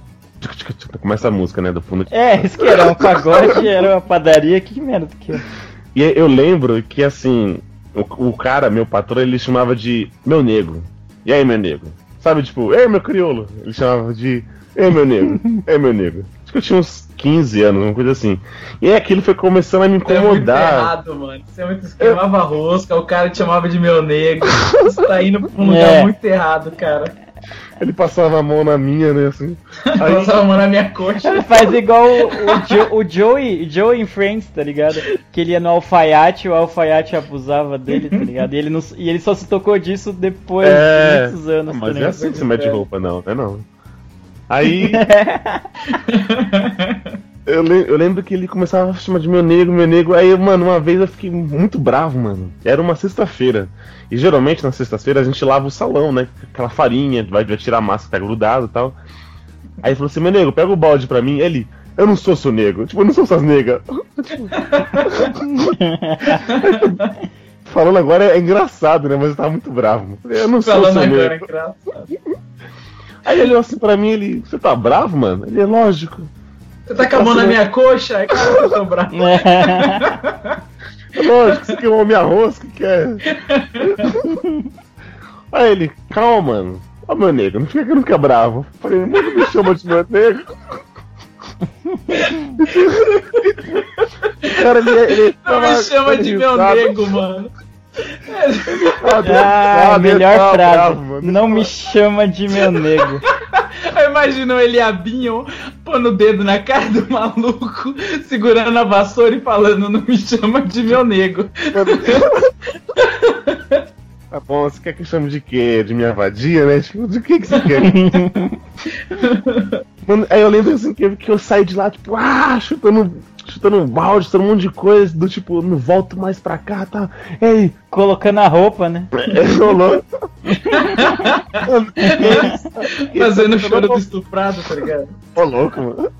Começa a música, né? Do fundo de É, isso que era um pagode, era uma padaria, que merda que era. E eu lembro que, assim, o, o, cara, meu patrão, ele chamava de meu negro. E aí, meu negro? Sabe, tipo, ei, meu crioulo. Ele chamava de ei, meu negro. ei, meu negro. Acho que eu tinha uns 15 anos, uma coisa assim. E aí aquilo foi começando a me incomodar. Isso é muito errado, mano. Você é muito queimava eu... rosca, o cara te chamava de meu negro. Você tá indo pra um lugar é. muito errado, cara. Ele passava a mão na minha, né, assim. Aí... passava a mão na minha coxa. Ele faz igual o, o, jo, o Joey, Joey em Friends, tá ligado? Que ele ia no alfaiate e o alfaiate abusava dele, tá ligado? E ele, não, e ele só se tocou disso depois é... de muitos anos. Mas tá é assim que você mete roupa, não, é não. Aí... Eu, eu, lembro que ele começava a chamar de meu nego, meu nego. Aí, mano, uma vez eu fiquei muito bravo, mano. Era uma sexta-feira. E geralmente na sexta-feira a gente lava o salão, né? Aquela farinha, vai, vai tirar a massa que tá grudado e tal. Aí ele falou assim: meu nego, pega o balde pra mim. Ele, eu não sou seu nego. Tipo, eu não sou suas negas. Falando agora é, engraçado, né? Mas eu tava muito bravo. Eu não sou Falando seu agora nego. é engraçado. Aí ele olhou assim pra mim, ele, você tá bravo, mano? Ele é lógico. Você tá com a mão na minha coxa? É claro que eu tô bravo. Lógico, você queimou minha rosca, que é. Aí ele, calma, mano. Ó, meu negro, não fica que não fica bravo. Falei, não me chama de meu negro. cara, ele, ele não me chama de meu nego, mano. Ah, ah melhor frase. Bravo, não me chama de meu nego. Eu imagino ele abinho, pondo o dedo na cara do maluco, segurando a vassoura e falando: Não me chama de meu nego. Tá bom, você quer que eu chame de quê? De minha vadia, né? Tipo, de que, que você quer? Mano, aí eu lembro assim que, que eu saí de lá, tipo, ah, chutando chutando um balde, chutando um monte de coisa, do tipo, não volto mais pra cá, tá? Ei. Colocando a roupa, né? É, rolou. Fazendo o choro do estuprado, tá ligado? Ô, louco, mano.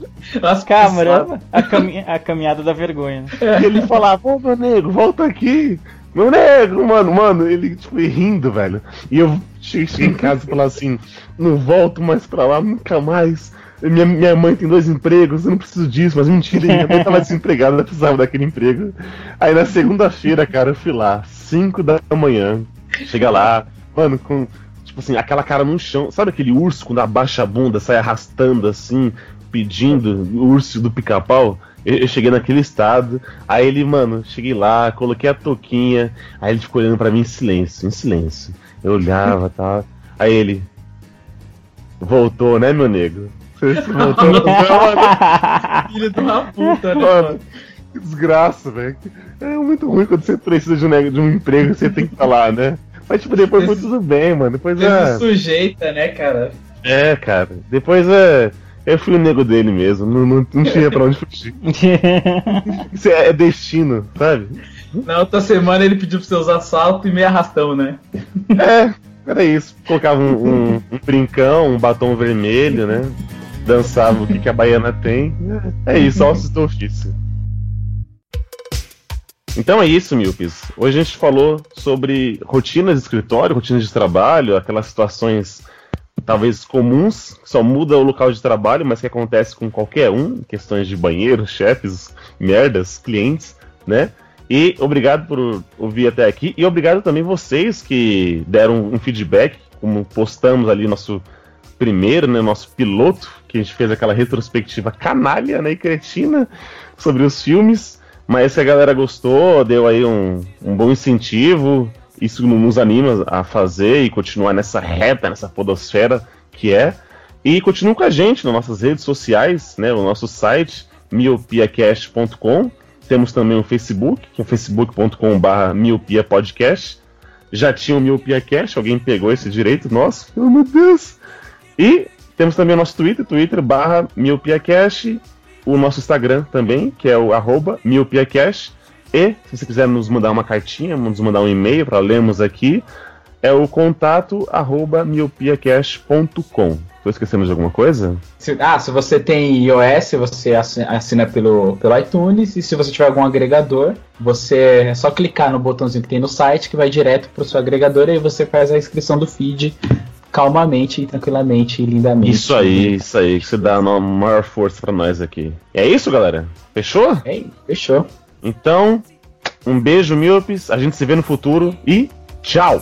Nossa, caramba, a, cami a caminhada da vergonha. Né? Ele falava, ô, meu nego, volta aqui. Meu nego, mano, mano, ele, tipo, rindo, velho. E eu cheguei em casa e falava assim, não volto mais pra lá, nunca mais. Minha, minha mãe tem dois empregos, eu não preciso disso, mas mentira, minha mãe tava desempregada, ela precisava daquele emprego. Aí na segunda-feira, cara, eu fui lá, 5 da manhã, chega lá, mano, com, tipo assim, aquela cara no chão, sabe aquele urso quando abaixa a bunda, sai arrastando assim, pedindo, o urso do pica-pau? Eu, cheguei naquele estado, aí ele, mano, cheguei lá, coloquei a touquinha, aí ele ficou olhando para mim em silêncio, em silêncio. Eu olhava, tá? Aí ele. Voltou, né, meu negro? Não, mano? Filho de uma puta, né? Mano, que desgraça, velho. É muito ruim quando você precisa de um, de um emprego você tem que falar, né? Mas, tipo, depois foi tudo bem, mano. Depois você é. sujeita, né, cara? É, cara. Depois é. Eu fui o nego dele mesmo, não, não, não tinha pra onde fugir. Isso é, é, destino, sabe? Na outra semana ele pediu pra você usar salto e meio arrastão, né? É, era isso. Colocava um, um, um brincão, um batom vermelho, né? Dançava o que, que a baiana tem. É isso, ossos do ofício. Então é isso, Milpes. Hoje a gente falou sobre rotinas de escritório, rotinas de trabalho, aquelas situações talvez comuns, que só muda o local de trabalho, mas que acontece com qualquer um, questões de banheiro, chefes, merdas, clientes, né? E obrigado por ouvir até aqui. E obrigado também vocês que deram um feedback, como postamos ali nosso primeiro, né, nosso piloto, que a gente fez aquela retrospectiva canalha né, e cretina sobre os filmes. Mas se a galera gostou, deu aí um, um bom incentivo, isso nos anima a fazer e continuar nessa reta, nessa podosfera que é. E continue com a gente nas nossas redes sociais, né, o nosso site, miopiacast.com. Temos também o Facebook, que é facebook.com.br miopiapodcast. Já tinha o MiopiaCast, alguém pegou esse direito nosso, meu Deus! E temos também o nosso Twitter, twitter barra miopiacast, o nosso Instagram também, que é o arroba miopiacast. E, se você quiser nos mandar uma cartinha, nos mandar um e-mail para lermos aqui, é o contato arroba miopiacast.com. Estou esquecendo de alguma coisa? Se, ah, se você tem iOS, você assina pelo, pelo iTunes. E se você tiver algum agregador, você é só clicar no botãozinho que tem no site que vai direto para o seu agregador e aí você faz a inscrição do feed calmamente, tranquilamente e lindamente. Isso aí, isso aí, que você dá uma maior força para nós aqui. É isso, galera? Fechou? É, fechou. Então, um beijo, Miopes. A gente se vê no futuro e tchau!